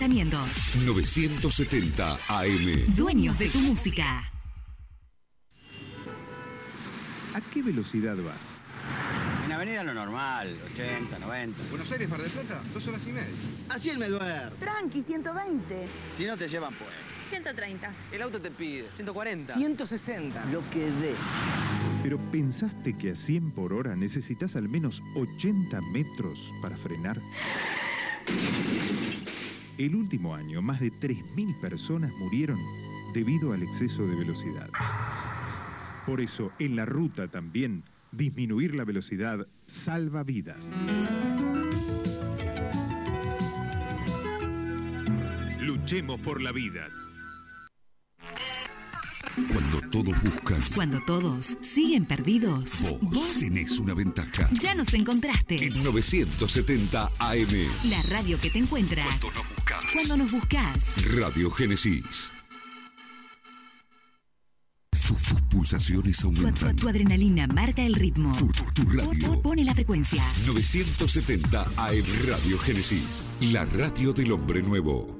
pensamientos. 970 AM. Dueños de tu música. ¿A qué velocidad vas? En avenida lo normal, 80, 90. Buenos Aires, Mar del Plata, dos horas y media. Así el me. Tranqui, 120. Si no te llevan, pues. 130. El auto te pide 140. 160. Lo que dé. Pero ¿pensaste que a 100 por hora necesitas al menos 80 metros para frenar? El último año, más de 3.000 personas murieron debido al exceso de velocidad. Por eso, en la ruta también, disminuir la velocidad salva vidas. Luchemos por la vida. Todos buscan, Cuando todos siguen perdidos, vos tenés una ventaja. ya nos encontraste. En 970 AM. La radio que te encuentra Cuando nos buscas. cuando nos buscas. Radio Génesis. Tus, tus pulsaciones Tu, tu- aumentan. tu adrenalina marca el ritmo. Tu, tu- tu radio. Pone la frecuencia. 970 AM Radio Génesis. La radio del hombre nuevo.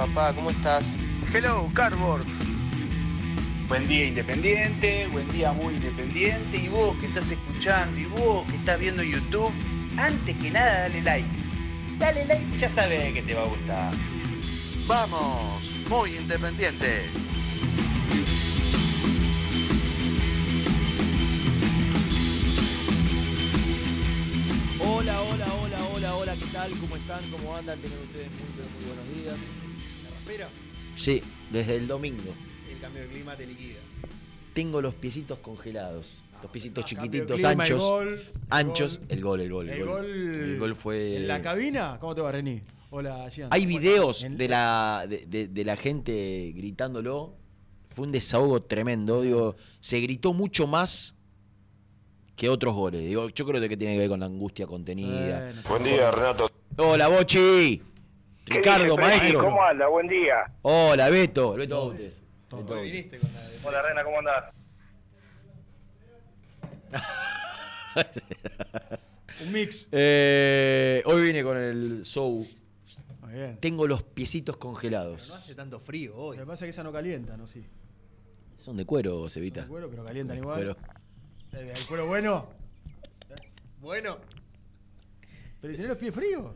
Papá? ¿Cómo estás? Hello, Cardboards. Buen día independiente, buen día muy independiente. Y vos que estás escuchando y vos que estás viendo YouTube, antes que nada dale like. Dale like y ya sabes que te va a gustar. Vamos, muy independiente. Hola, hola, hola, hola, hola, ¿qué tal? ¿Cómo están? ¿Cómo andan? Tienen ustedes muy, muy buenos días. Sí, desde el domingo. El cambio de clima te liquida. Tengo los piecitos congelados. Los piecitos Ah, cambio de chiquititos, clima, el anchos. gol, el anchos. gol. El gol, el gol, el, El gol. gol. El gol fue. ¿En la cabina? ¿Cómo te va, Reni? Hola, Gian. Hay videos en- de la, de, de- de la gente gritándolo. Fue un desahogo tremendo. Digo, se gritó mucho más que otros goles. Digo, yo creo que tiene que ver con la angustia contenida. Bueno, Buen día, Renato. Hola, Bochi. Ricardo, maestro. ¿Cómo anda? Buen día. Hola, Beto. Beto Bautes. De... Hola, Rena, ¿cómo andás? Un mix. Eh, hoy vine con el show. Muy bien. Tengo los piecitos congelados. No hace tanto frío hoy. Lo que pasa es que esa no calienta, ¿no? Sí. Son de cuero, Cevita. El cuero, pero calientan De igual. cuero. El, cuero bueno. Bueno, Pero ¿y tenés los pies fríos?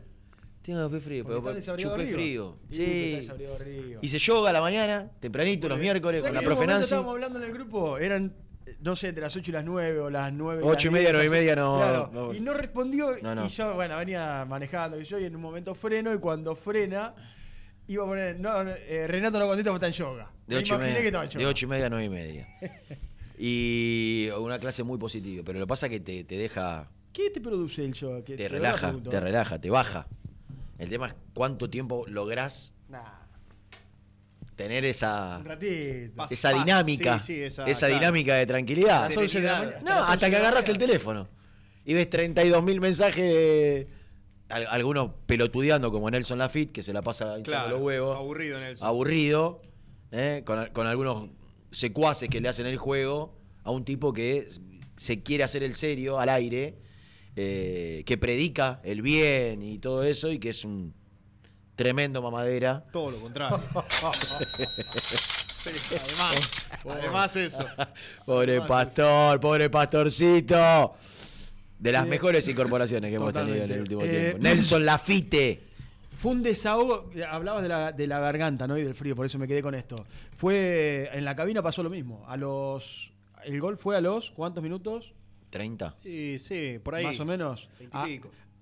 Tengo los pies fríos, Porque pero chupé arriba. frío. Sí, Sí. arriba. Hice yoga a la mañana, tempranito, los miércoles, ¿Sabés con la profe Nancy. Estábamos hablando en el grupo, eran, eh, no sé, entre las 8 y las 9 o las 9 y Ocho y las media, 10, nueve y así. media, no, Claro, no. Y no respondió, No, no. y yo, bueno, venía manejando, y yo, y en un momento freno, y cuando frena, iba a poner, no, eh, Renato no contesta porque está en yoga. De Me ocho, y imaginé media, que estaba en yoga. de ocho y media a nueve y media. y una clase muy positiva, pero lo que pasa es que te, te deja, ¿Qué te produce el yoga? Que- te verdad relaja, te relaja, te baja. El tema es cuánto tiempo lográs Nah. tener esa, ratito. Esa dinámica, sí, sí, esa- esa, claro. dinámica de tranquilidad. A las 11 de la Serenidad. mañana. No, hasta 11 que agarras el teléfono y ves 32.000 mensajes, al- algunos pelotudeando como Nelson Lafitte, que se la pasa hinchando Claro, los huevos. aburrido Nelson. Aburrido, ¿eh? con, con algunos secuaces que le hacen el juego a un tipo que se quiere hacer el serio al aire, eh, que predica el bien y todo eso, y que es un tremendo mamadera. Todo lo contrario. Sí, además, además eso. Pobre Además pastor, pobre pastorcito. De las Sí. mejores incorporaciones que hemos tenido en el último Totalmente. tiempo. Eh, Nelson Lafite. Fue un desahogo, eh, hablabas de la, de la garganta ¿no? y del frío, por eso me quedé con esto. Fue, en la cabina pasó lo mismo. A los, el gol fue a los, ¿cuántos minutos? 30. Y sí, por ahí. Más o menos. Ah,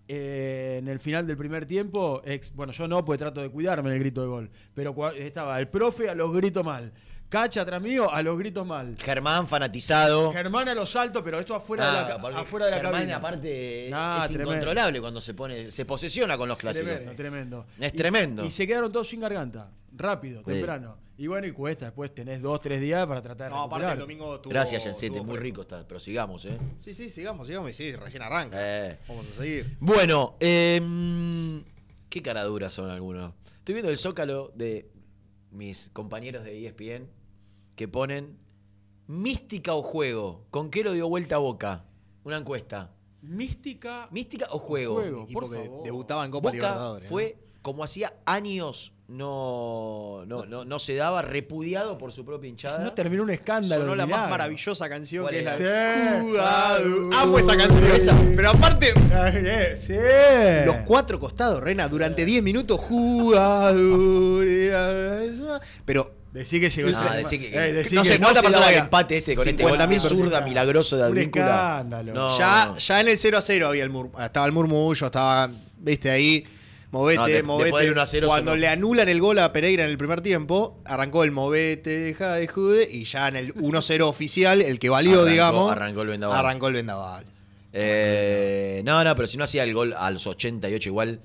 eh, en el final del primer tiempo, ex- bueno, yo no, porque trato de cuidarme en el grito de gol. Pero estaba el profe a los gritos mal. Cacha atrás mío a los gritos mal. Germán fanatizado. Germán a los saltos, pero esto afuera de Ah, la, porque afuera de la Germán, cabina. aparte, Ah, es tremendo. incontrolable cuando se pone, se posesiona con los clásicos. Tremendo, tremendo. Es Y- tremendo. Y se quedaron todos sin garganta. Rápido, Sí. temprano. Y bueno, y cuesta. Después tenés dos, tres días para tratar de No, aparte el domingo tuvo. Gracias, tuvo muy rico está. Pero sigamos, ¿eh? Sí, sí, sigamos, sigamos. Y sí, recién arranca. Eh. Vamos a seguir. Bueno, em, qué caraduras son algunos. Estoy viendo el zócalo de mis compañeros de ESPN que ponen mística o juego. ¿Con qué lo dio vuelta a boca? Una encuesta. Mística. ¿Mística o juego? Juego, Equipo por que favor. debutaba en Copa Boca Libertadores. ¿no? fue, como hacía años no, no, no, no se daba, repudiado por su propia hinchada. No terminó un escándalo. Sonó la más maravillosa canción ¿Cuál que es la de Sí. Amo esa canción. Esa. Pero aparte, eh, sí. los cuatro costados, Reina, durante 10 minutos. Pero Decí que llegó el- decí que, Eh, decí no que sé no cuánta persona el empate este con este gol 50.000 zurda milagroso de Un Advíncula. escándalo. No. ya, ya en el 0 a 0 había el mur- estaba el murmullo, estaba, viste ahí, movete, No, de- después movete. del 1 a 0 Cuando le anulan el gol a Pereira en el primer tiempo, arrancó el movete, deja de jude, y ya en el 1-0 oficial, el que valió, Arrancó- digamos, arrancó el vendaval. arrancó el vendaval. Eh, no, no, pero si no hacía el gol a los 88 igual,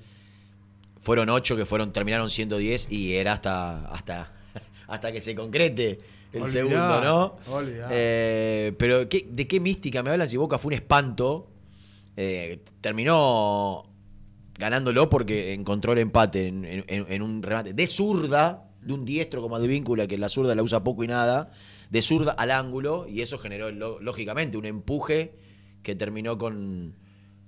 fueron 8 que fueron terminaron siendo 10 y era hasta hasta hasta que se concrete el Olvidá, segundo, ¿no? Eh, pero ¿qué- ¿de qué mística me hablan si Boca fue un espanto? Eh, terminó ganándolo porque encontró el empate en, en- en un remate de zurda, de un diestro como de víncula, que la zurda la usa poco y nada, de zurda al ángulo, y eso generó lógicamente un empuje que terminó con,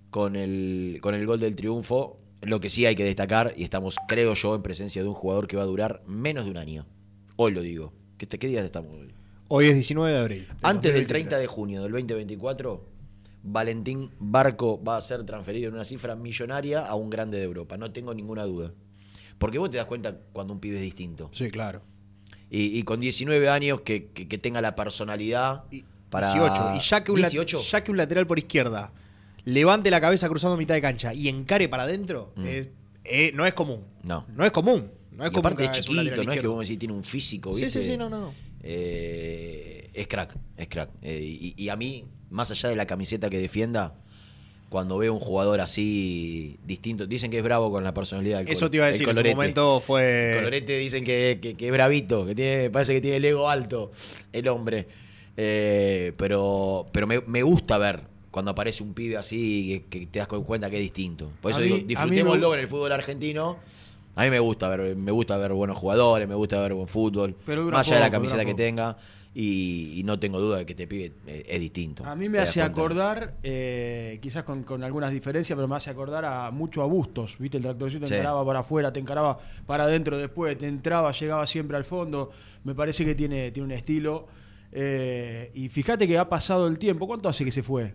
con, el, con el gol del triunfo. Lo que sí hay que destacar, y estamos, creo yo, en presencia de un jugador que va a durar menos de un año. Hoy lo digo. ¿Qué, qué día estamos hoy? Hoy es 19 de abril. Antes del 30 de junio del 2024, Valentín Barco va a ser transferido en una cifra millonaria a un grande de Europa. No tengo ninguna duda. Porque vos te das cuenta cuando un pibe es distinto. Sí, claro. Y, y con 19 años que, que- que tenga la personalidad para... 18. Y ya que, un, la- 18. ya que un lateral por izquierda levante la cabeza cruzando mitad de cancha y encare para adentro, Mm. es- eh, no es común. No. No es común. No es Y común aparte que es chiquito, no es que vos me decís tiene un físico, Sí, ¿viste? sí, sí, no, no, no. Eh, es crack, es crack. Eh, y, y a mí, más allá de la camiseta que defienda, cuando veo un jugador así distinto, dicen que es bravo con la personalidad del Eso te iba a decir, en su colorete. momento fue... Colorete dicen que, que- que es bravito, que tiene, parece que tiene el ego alto el hombre. Eh, pero pero me, me gusta ver cuando aparece un pibe así que, que te das cuenta que es distinto. Por eso digo, mí- mí disfrutémoslo en el fútbol argentino. A mí me gusta ver, me gusta ver buenos jugadores, me gusta ver buen fútbol, Pero más allá de la camiseta que tenga. Y, y no tengo duda de que este pibe eh, es distinto. A mí me ¿Te hace acordar, eh, quizás con, con algunas diferencias, pero me hace acordar a mucho a Bustos. ¿Viste? El tractorcito te Sí. encaraba para afuera, te encaraba para adentro después, te entraba, llegaba siempre al fondo. Me parece que tiene, tiene un estilo. Eh, y fíjate que ha pasado el tiempo. ¿Cuánto hace que se fue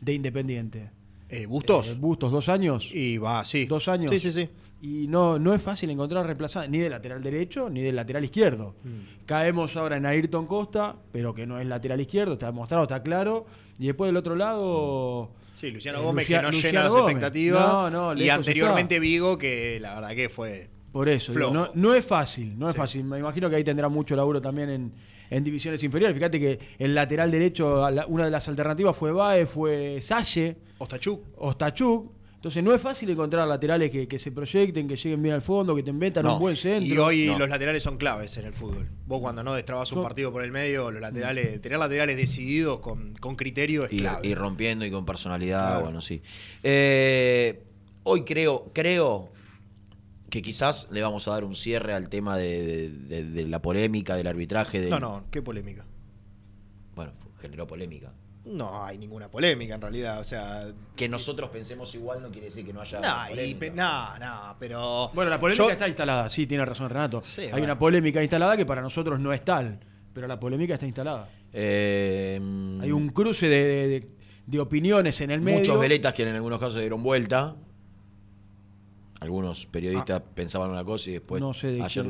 de Independiente? Eh, ¿Bustos? Eh, Bustos, dos años. Y va, sí. Dos años. Sí, sí, sí. Y no, no es fácil encontrar reemplazantes, ni de lateral derecho ni del lateral izquierdo. Mm. Caemos ahora en Ayrton Costa, pero que no es lateral izquierdo, está demostrado, está claro. Y después del otro lado. Sí, Luciano eh, Gómez Lucia- que no Luciano llena las expectativas. No, no, y anteriormente está. Vigo, que la verdad que fue. Por eso, digo, no, no es fácil, no es fácil. Me imagino que ahí tendrá mucho laburo también en, en divisiones inferiores. Fíjate que el lateral derecho, una de las alternativas fue Bae, fue Salle, Ostachuk. Ostachuk. Entonces no es fácil encontrar laterales que, que se proyecten, que lleguen bien al fondo, que te inventan No. un buen centro. Y hoy No. los laterales son claves en el fútbol. Vos cuando no destrabas un partido por el medio, los laterales, tener laterales decididos con, con criterio es y, clave. y rompiendo y con personalidad, Claro. bueno, sí. Eh, hoy creo, creo que quizás le vamos a dar un cierre al tema de, de- de- de la polémica, del arbitraje. Del, No, no, qué polémica. Bueno, generó polémica. No hay ninguna polémica en realidad, o sea... Que nosotros pensemos igual no quiere decir que no haya No, y polémica. pe- no, no, pero... Bueno, la polémica Yo- está instalada, sí, tiene razón Renato. Sí, Hay bueno. una polémica instalada que para nosotros no es tal, pero la polémica está instalada. Eh, Hay un cruce de, de- de- de opiniones en el medio. Muchos veletas que en algunos casos dieron vuelta. Algunos periodistas Ah. pensaban una cosa y después. No sé de ayer.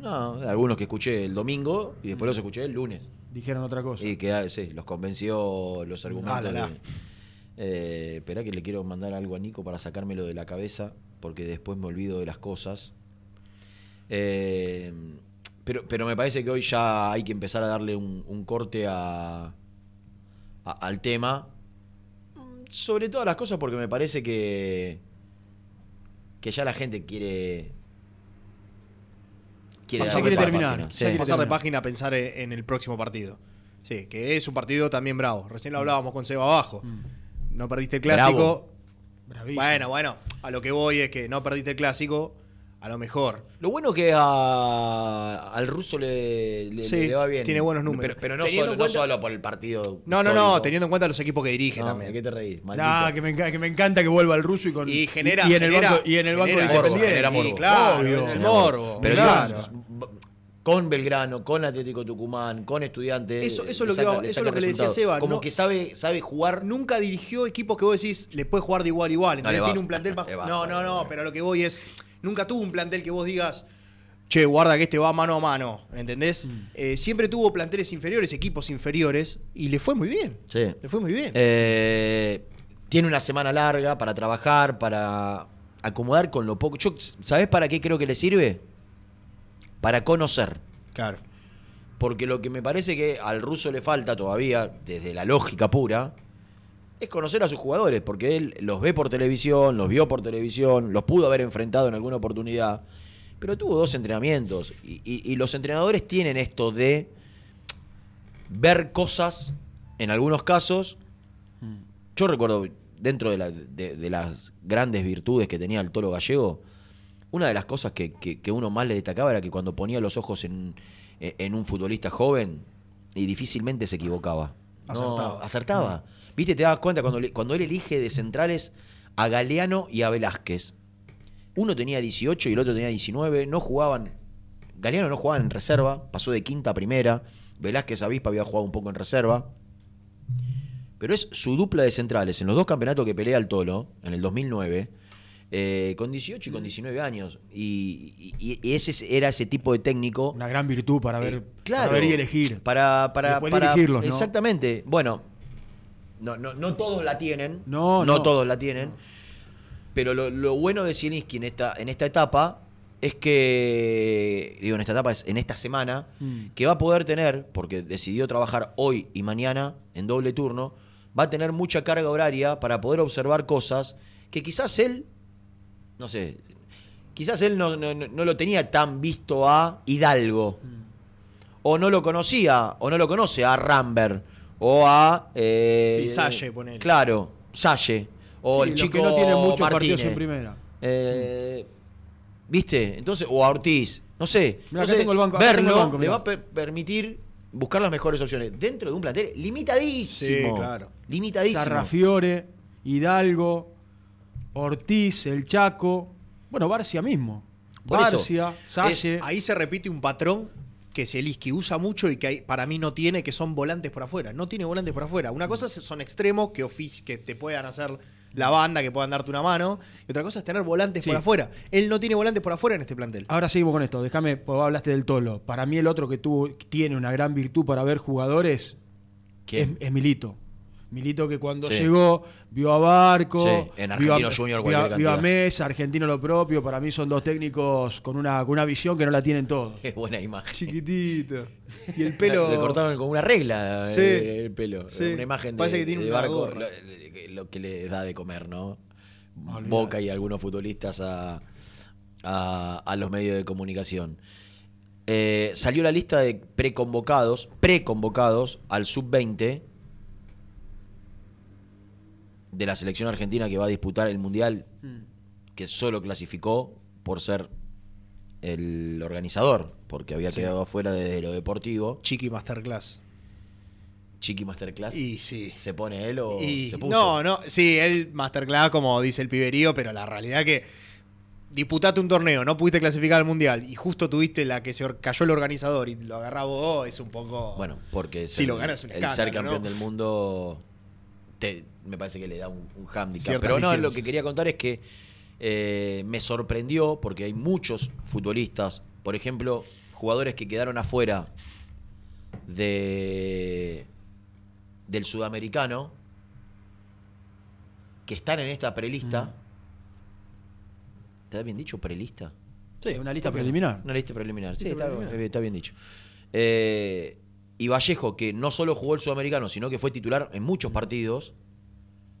No, algunos que escuché el domingo y después los escuché el lunes. Dijeron otra cosa. Y que ah, sí, los convenció los argumentos. Ah, la, la. de- Eh, esperá que le quiero mandar algo a Nico para sacármelo de la cabeza, porque después me olvido de las cosas. Eh, pero, pero me parece que hoy ya hay que empezar a darle un, un corte a, a- al tema. Sobre todas las cosas, porque me parece que, que ya la gente quiere. Quiere Pasar quiere terminar, página. ya Sí. quiere pasar de página a pensar en, en el próximo partido. Sí, que es un partido también bravo. Recién lo hablábamos con Seba abajo. No perdiste el clásico. Bravo. Bueno, bueno, a lo que voy es que no perdiste el clásico, a lo mejor. Lo bueno que a- al ruso le, le- Sí, le va bien. tiene buenos números. Pero, pero no, solo, en no cuenta- solo por el partido. No, no, no, histórico. teniendo en cuenta los equipos que dirige No, también. ¿de qué te reís? Maldito. Ah, que me, que me encanta que vuelva el ruso y con Y genera- y, en el genera- banco y en el banco genera morbo, genera morbo. Y claro, Obvio. el morbo. Pero claro. digo, con Belgrano, con Atlético Tucumán, con Estudiantes. Eso- eso es lo que saca- iba- le eso lo que le decía. Seba, Como no- que sabe, sabe jugar. Nunca dirigió equipos que vos decís, le puedes jugar de igual a igual. No, ¿entendés? le va. Tiene un plantel más- va. No, no, no, pero lo que voy es. Nunca tuvo un plantel que vos digas. Che, guarda que este va mano a mano, ¿entendés? Mm. Eh, siempre tuvo planteles inferiores, equipos inferiores, y le fue muy bien. Sí. Le fue muy bien. Eh, tiene una semana larga para trabajar, para acomodar con lo poco. Yo, ¿Sabés para qué creo que le sirve? Para conocer. Claro. Porque lo que me parece que al ruso le falta todavía, desde la lógica pura, es conocer a sus jugadores, porque él los ve por televisión, los vio por televisión, los pudo haber enfrentado en alguna oportunidad, pero tuvo dos entrenamientos. Y, y- y los entrenadores tienen esto de ver cosas, en algunos casos. Yo recuerdo, dentro de, la- de- de las grandes virtudes que tenía el toro gallego, una de las cosas que, que- que uno más le destacaba era que cuando ponía los ojos en, en un futbolista joven, y difícilmente se equivocaba. No, Acertaba. acertaba. Viste, te das cuenta cuando, cuando él elige de centrales a Galeano y a Velázquez. Uno tenía 18 y el otro tenía 19, no jugaban. Galeano no jugaba en reserva, pasó de quinta a primera. Velázquez Avispa había jugado un poco en reserva. Pero es su dupla de centrales en los dos campeonatos que pelea el Tolo, en el 2009, eh, con 18 y con 19 años. Y, y- y ese era ese tipo de técnico. Una gran virtud para ver, Eh, claro, para ver y elegir. Para, para, para- dirigirlos, ¿no? Exactamente. Bueno, no, no, no todos la tienen. No, no. todos la tienen. Pero lo, lo bueno de Zielinski en esta, en esta etapa es que, digo, en esta etapa, es en esta semana, Mm. que va a poder tener, porque decidió trabajar hoy y mañana en doble turno, va a tener mucha carga horaria para poder observar cosas que quizás él, no sé, quizás él no, no- no- no lo tenía tan visto a Hidalgo, o no lo conocía, o no lo conoce a Rambert, o a... Eh, Y Salle, ponele. Claro, Salle, o Sí, el chico que no tienen muchos Martínez. partidos en primera. Eh, ¿Viste? Entonces, o a Ortiz, no sé. Mirá, Entonces, tengo el banco, verlo el banco, le va a per- permitir buscar las mejores opciones dentro de un plantel limitadísimo. Sí, claro. Limitadísimo. Sarrafiore, Hidalgo, Ortiz, El Chaco. Bueno, Barcia mismo. Por Barcia, Salle. Ahí se repite un patrón que Zielinski usa mucho y que hay- para mí no tiene, que son volantes por afuera. No tiene volantes por afuera. Una cosa es- son extremos que, que te puedan hacer la banda, que puedan darte una mano. Y otra cosa es tener volantes Sí. por afuera. Él no tiene volantes por afuera en este plantel. Ahora seguimos con esto. Déjame, porque vos hablaste del Tolo. Para mí el otro que tuvo, tiene una gran virtud para ver jugadores. Es, es Milito. Milito que cuando Sí. llegó vio a Barco, Sí, en vio a- Argentino Junior vio a, vio a. Mesa, Argentino lo propio. Para mí son dos técnicos con una, con una visión que no la tienen todos. Qué buena imagen. Chiquitito. Y el pelo. Le cortaron con una regla Sí. eh, el pelo. Sí. Una imagen de, Parece que tiene de una barco, gorra. lo, lo que le da de comer, ¿no? Olvidate. Boca y algunos futbolistas a, a- a los medios de comunicación. Eh, salió la lista de preconvocados, preconvocados al sub-20 de la selección argentina que va a disputar el Mundial, que solo clasificó por ser el organizador, porque había Sí. quedado afuera desde lo deportivo. Chiqui Masterclass. Chiqui Masterclass. Y sí. ¿Se pone él o Y- se puso? no, no, sí, él Masterclass, como dice el piberío, pero la realidad que disputaste un torneo, no pudiste clasificar al mundial y justo tuviste la que se cayó el organizador y lo agarraba vos, es un poco. Bueno, porque Si ser- lo ganas es un el escándalo, ser campeón ¿no? del mundo te- me parece que le da un, un hándicap. Ciertas Pero no, lo que quería contar es que eh, me sorprendió porque hay muchos futbolistas, por ejemplo, jugadores que quedaron afuera de del sudamericano que están en esta prelista. ¿Está bien dicho prelista? Sí, una lista preliminar. Una lista preliminar, sí, Lista está, preliminar. está bien dicho. Eh, y Vallejo, que no solo jugó el sudamericano, sino que fue titular en muchos partidos,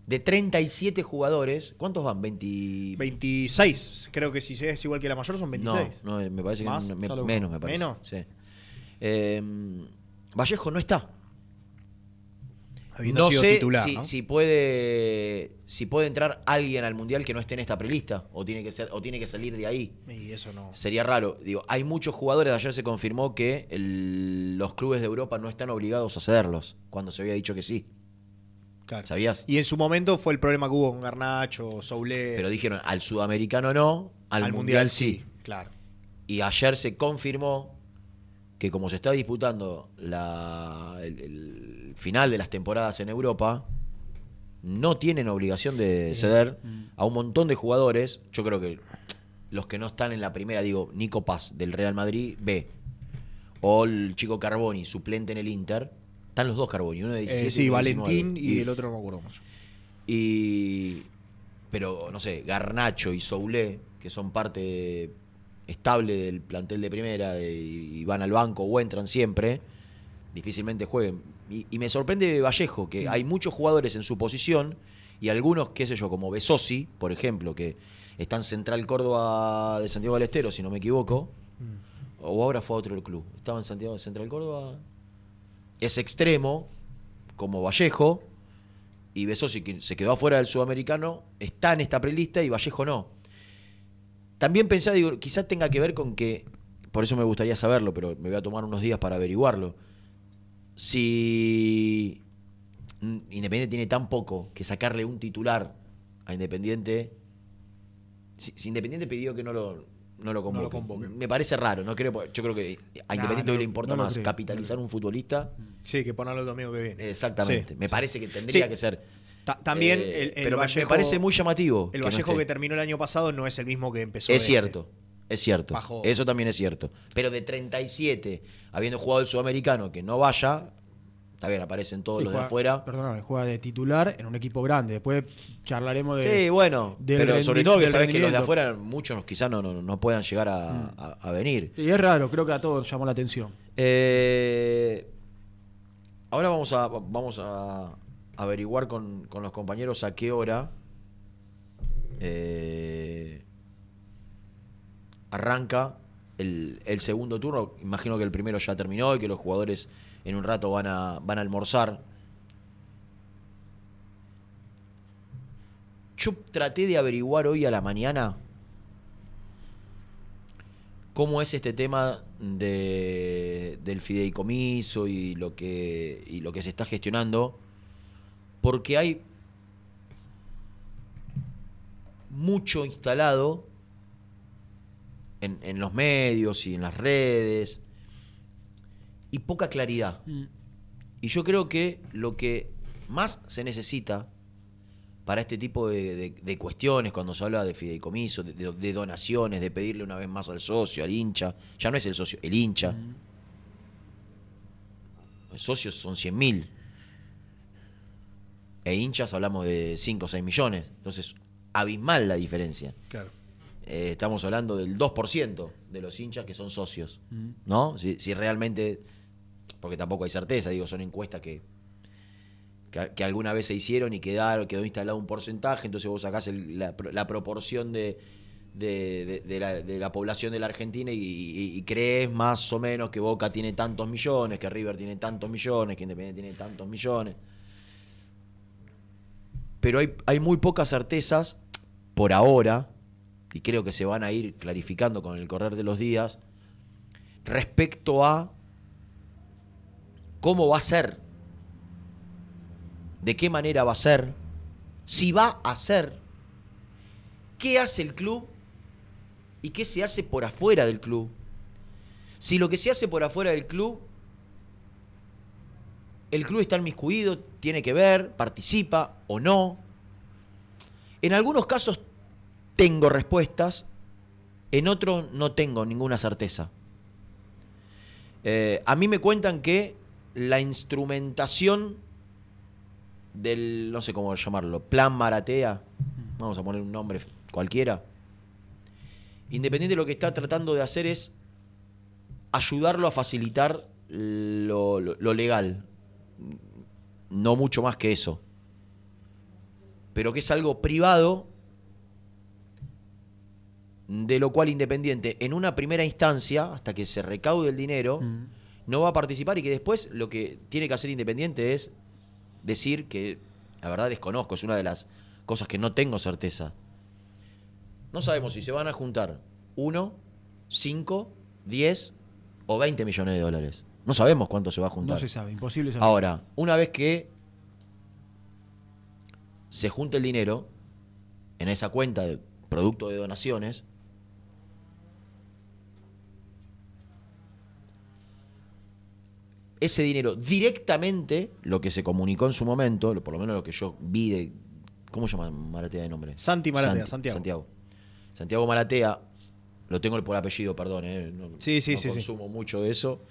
de 37 jugadores, ¿cuántos van? 20... 26, creo que si es igual que la mayor son 26. No, no, me parece que ¿Más? no- me- menos, me parece. ¿Menos? Sí. Eh, Vallejo no está. Habiendo no sido sé titular, si, ¿no? si puede si puede entrar alguien al mundial que no esté en esta prelista o tiene que ser o tiene que salir de ahí. Y eso no. Sería raro. Digo, hay muchos jugadores. Ayer se confirmó que el- los clubes de Europa no están obligados a cederlos, cuando se había dicho que sí. Claro. ¿Sabías? Y en su momento fue el problema que hubo con Garnacho, Soule. Pero dijeron, al sudamericano no, al, mundial, sí. Claro. Y ayer se confirmó que como se está disputando la- el, el final de las temporadas en Europa, no tienen obligación de ceder a un montón de jugadores. Yo creo que los que no están en la primera, digo, Nico Paz del Real Madrid, B. O el chico Carboni, suplente en el Inter. Están los dos Carboni, uno de 17 Eh, sí, y uno de 19. Valentín y, el otro no me acuerdo mucho. Y. Pero, no sé, Garnacho y Soulé, que son parte estable del plantel de primera y van al banco o entran siempre, difícilmente jueguen. Y, y me sorprende Vallejo, que hay muchos jugadores en su posición y algunos, qué sé yo, como Besosi, por ejemplo, que está en Central Córdoba de Santiago del Estero, si no me equivoco, o ahora fue a otro club. Estaba en Santiago de Central Córdoba. Es extremo, como Vallejo, y Besosi, que se quedó afuera del sudamericano, está en esta prelista y Vallejo no. También pensaba, digo, quizás tenga que ver con que, por eso me gustaría saberlo, pero me voy a tomar unos días para averiguarlo. Si Independiente tiene tan poco que sacarle un titular a Independiente. Si, si Independiente pidió que no lo, no lo convoque. convoque. Me parece raro, no creo, yo creo que a Independiente no, hoy le importa no más creo, capitalizar un futbolista. Sí, que ponerlo el domingo que viene. Exactamente. Sí, me sí. parece que tendría Sí. que ser. Ta- también Eh, el, el pero me- parece muy llamativo El que no Vallejo que terminó el año pasado no es el mismo que empezó. Es este. cierto, es cierto. Bajó. Eso también es cierto. Pero de 37, habiendo jugado el sudamericano, que no vaya, está bien, aparecen todos Sí, los juega- de afuera. Perdóname, juega de titular en un equipo grande. Después charlaremos de. sí, bueno, del pero sobre todo que sabes que los de afuera, muchos quizás no, no, no puedan llegar a, Mm. a- a venir. Sí, es raro, creo que a todos llamó la atención. Eh, ahora vamos a, vamos a averiguar con, con los compañeros a qué hora eh, arranca el, el segundo turno. Imagino que el primero ya terminó y que los jugadores en un rato van a, van a almorzar. Yo traté de averiguar hoy a la mañana cómo es este tema de, del fideicomiso y lo que y lo que se está gestionando porque hay mucho instalado en, en los medios y en las redes y poca claridad y yo creo que lo que más se necesita para este tipo de, de- de cuestiones, cuando se habla de fideicomiso, de, donaciones, de pedirle una vez más al socio, al hincha, ya no es el socio, el hincha. Los socios son 100.000. E hinchas hablamos de 5 o 6 millones. Entonces, abismal la diferencia. Claro. Eh, estamos hablando del 2% de los hinchas que son socios. Mm. ¿No? Si, si realmente. Porque tampoco hay certeza, digo, son encuestas que. que, que alguna vez se hicieron y quedaron, quedó instalado un porcentaje, entonces vos sacás el- la, la proporción de, de- la, de la población de la Argentina y, y- y crees más o menos que Boca tiene tantos millones, que River tiene tantos millones, que Independiente tiene tantos millones. Pero hay, hay muy pocas certezas por ahora, y creo que se van a ir clarificando con el correr de los días, respecto a cómo va a ser, de qué manera va a ser, si va a ser, qué hace el club y qué se hace por afuera del club. Si lo que se hace por afuera del club, el club está inmiscuido, tiene que ver, participa o no. En algunos casos tengo respuestas, en otros no tengo ninguna certeza. Eh, a mí me cuentan que la instrumentación del, no sé cómo llamarlo, plan Maratea, vamos a poner un nombre cualquiera, Independiente lo que está tratando de hacer es ayudarlo a facilitar lo legal, no mucho más que eso, pero que es algo privado de lo cual Independiente en una primera instancia, hasta que se recaude el dinero, no va a participar y que después lo que tiene que hacer Independiente es decir que, la verdad desconozco, es una de las cosas que no tengo certeza. No sabemos si se van a juntar 1, 5, 10 o 20 millones de dólares. No sabemos cuánto se va a juntar. No se sabe, imposible saber. Ahora, una vez que se junte el dinero en esa cuenta de producto de donaciones, ese dinero directamente, lo que se comunicó en su momento, por lo menos lo que yo vi de... ¿Cómo se llama Maratea de nombre? Santi Maratea, Santi- Santiago. Santiago. Santiago Maratea, lo tengo por apellido, perdón, eh, no, Sí, sí, no sí, sí. consumo mucho de eso,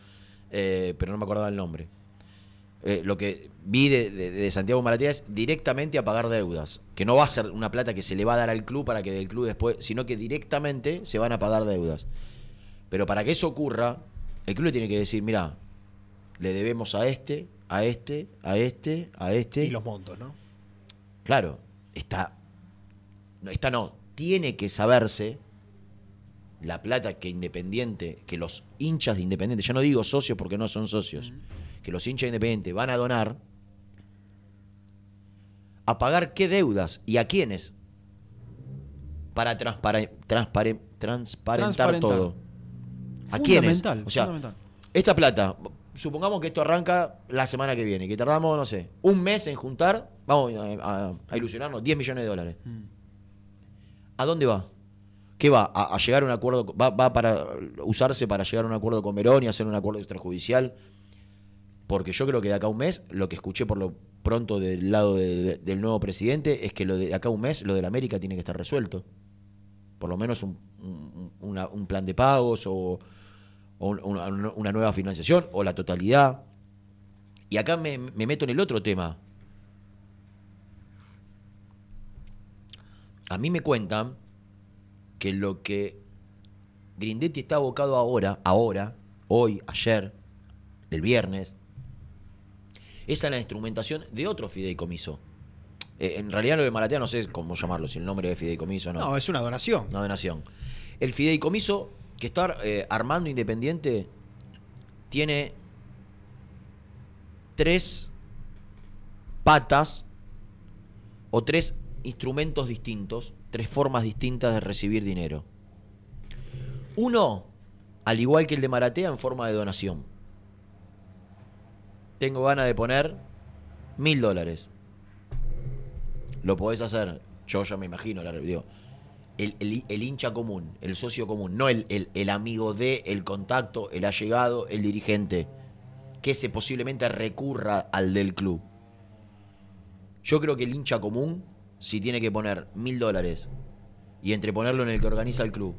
eh, pero no me acordaba el nombre. Eh, lo que vi de, de- de Santiago Maratea es directamente a pagar deudas, que no va a ser una plata que se le va a dar al club para que del club después, sino que directamente se van a pagar deudas. Pero para que eso ocurra, el club le tiene que decir, mira, le debemos a este, a este, a este, a este. Y los montos, ¿no? Claro, está. No, está no. Tiene que saberse la plata que Independiente, que los hinchas de Independiente, ya no digo socios porque no son socios, que los hinchas de Independiente van a donar a pagar qué deudas y a quiénes para transpare- transpare- transparentar, Transparentar. todo. ¿A quiénes? O sea, fundamental. esta plata, supongamos que esto arranca la semana que viene, que tardamos, no sé, un mes en juntar, vamos a, a- a ilusionarnos, 10 millones de dólares. ¿A dónde va? ¿Qué va? ¿A, a llegar a un acuerdo? Va, ¿Va para usarse para llegar a un acuerdo con Verón y hacer un acuerdo extrajudicial? Porque yo creo que de acá a un mes, lo que escuché por lo pronto del lado de- de- del nuevo presidente es que lo de acá a un mes, lo del América tiene que estar resuelto. Por lo menos un, plan de pagos o, o un- una, nueva financiación o la totalidad. Y acá me meto en el otro tema. A mí me cuentan que lo que Grindetti está abocado ahora, ahora, hoy, ayer, el viernes, es a la instrumentación de otro fideicomiso. Eh, en realidad lo de Maratea no sé cómo llamarlo, si el nombre de fideicomiso o no. No, es una donación. Una donación. El fideicomiso que está eh, armando Independiente tiene tres patas o tres instrumentos distintos, tres formas distintas de recibir dinero. Uno, al igual que el de Maratea, en forma de donación. Tengo ganas de poner mil dólares. Lo podés hacer. Yo ya me imagino, la digo, el, el- hincha común, el socio común, no el- el amigo de, el contacto, el allegado, el dirigente, que se posiblemente recurra al del club. Yo creo que el hincha común, si tiene que poner mil dólares y entre ponerlo en el que organiza el club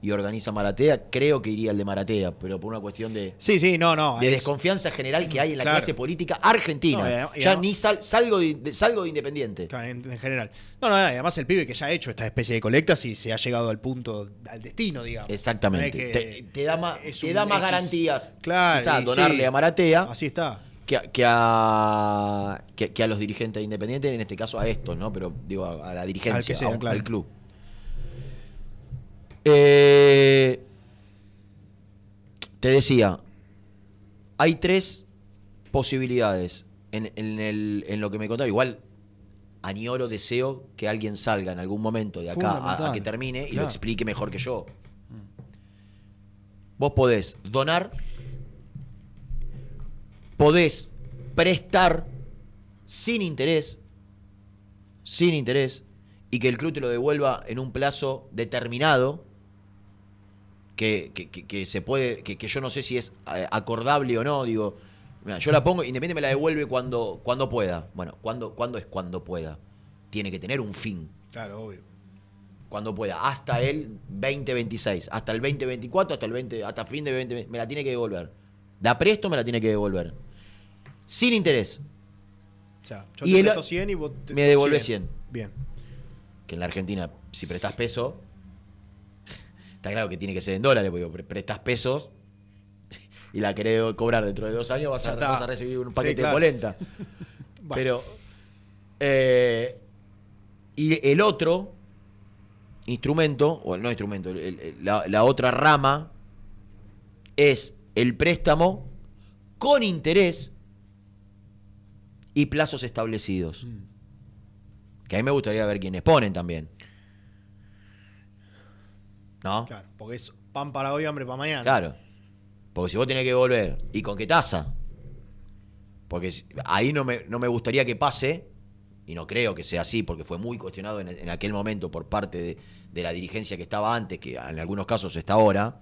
y organiza Maratea, creo que iría al de Maratea, pero por una cuestión de, Sí, sí, no, no. de es- desconfianza general que hay en la Claro. clase política argentina. No, y adem- y ya ni sal- salgo, de, salgo de Independiente. Claro, en, en general. No, no, además el pibe que ya ha hecho esta especie de colectas y se ha llegado al punto, al destino, digamos. Exactamente. No es que te, te da más, es te un da más X. garantías. Claro, Quizá y donarle sí. a Maratea. Así está. Que, a- que a, que, que a los dirigentes independientes, en este caso a estos, ¿no? Pero digo, a, a la dirigencia, Al que sea, a un- claro. al club. Eh, te decía, hay tres posibilidades en, en el- en lo que me contaba. Igual, añoro, deseo que alguien salga en algún momento de acá a- que termine y lo explique mejor que yo. Vos podés donar, podés prestar sin interés, sin interés, y que el club te lo devuelva en un plazo determinado, que, que- que- que se puede, que, yo no sé si es eh, acordable o no, digo, mira, yo la pongo, Independiente me la devuelve cuando, cuando pueda. Bueno, ¿cuándo, ¿cuándo es cuando pueda? Tiene que tener un fin Claro, obvio. cuando pueda, hasta el 2026, hasta el 2024, hasta el 20, hasta fin de 20, me la tiene que devolver. Da presto, me la tiene que devolver. Sin interés. O sea, yo Y te presto 100 y vos te- me devolvés 100. Bien. Que en la Argentina, si prestás peso, está claro que tiene que ser en dólares, porque pre- prestás pesos y la querés cobrar dentro de dos años, vas a, está. vas a recibir un Sí, paquete claro. de polenta. Pero. eh, y el otro instrumento, o no instrumento, el- el- la, la otra rama es el préstamo con interés y plazos establecidos. Que a mí me gustaría ver quiénes ponen también. ¿No? Claro, porque es pan para hoy, hambre para mañana. Claro. Porque si vos tenés que volver, ¿y con qué tasa? Porque ahí no me, no me gustaría que pase, y no creo que sea así, porque fue muy cuestionado en, en aquel momento por parte de, de la dirigencia que estaba antes, que en algunos casos está ahora.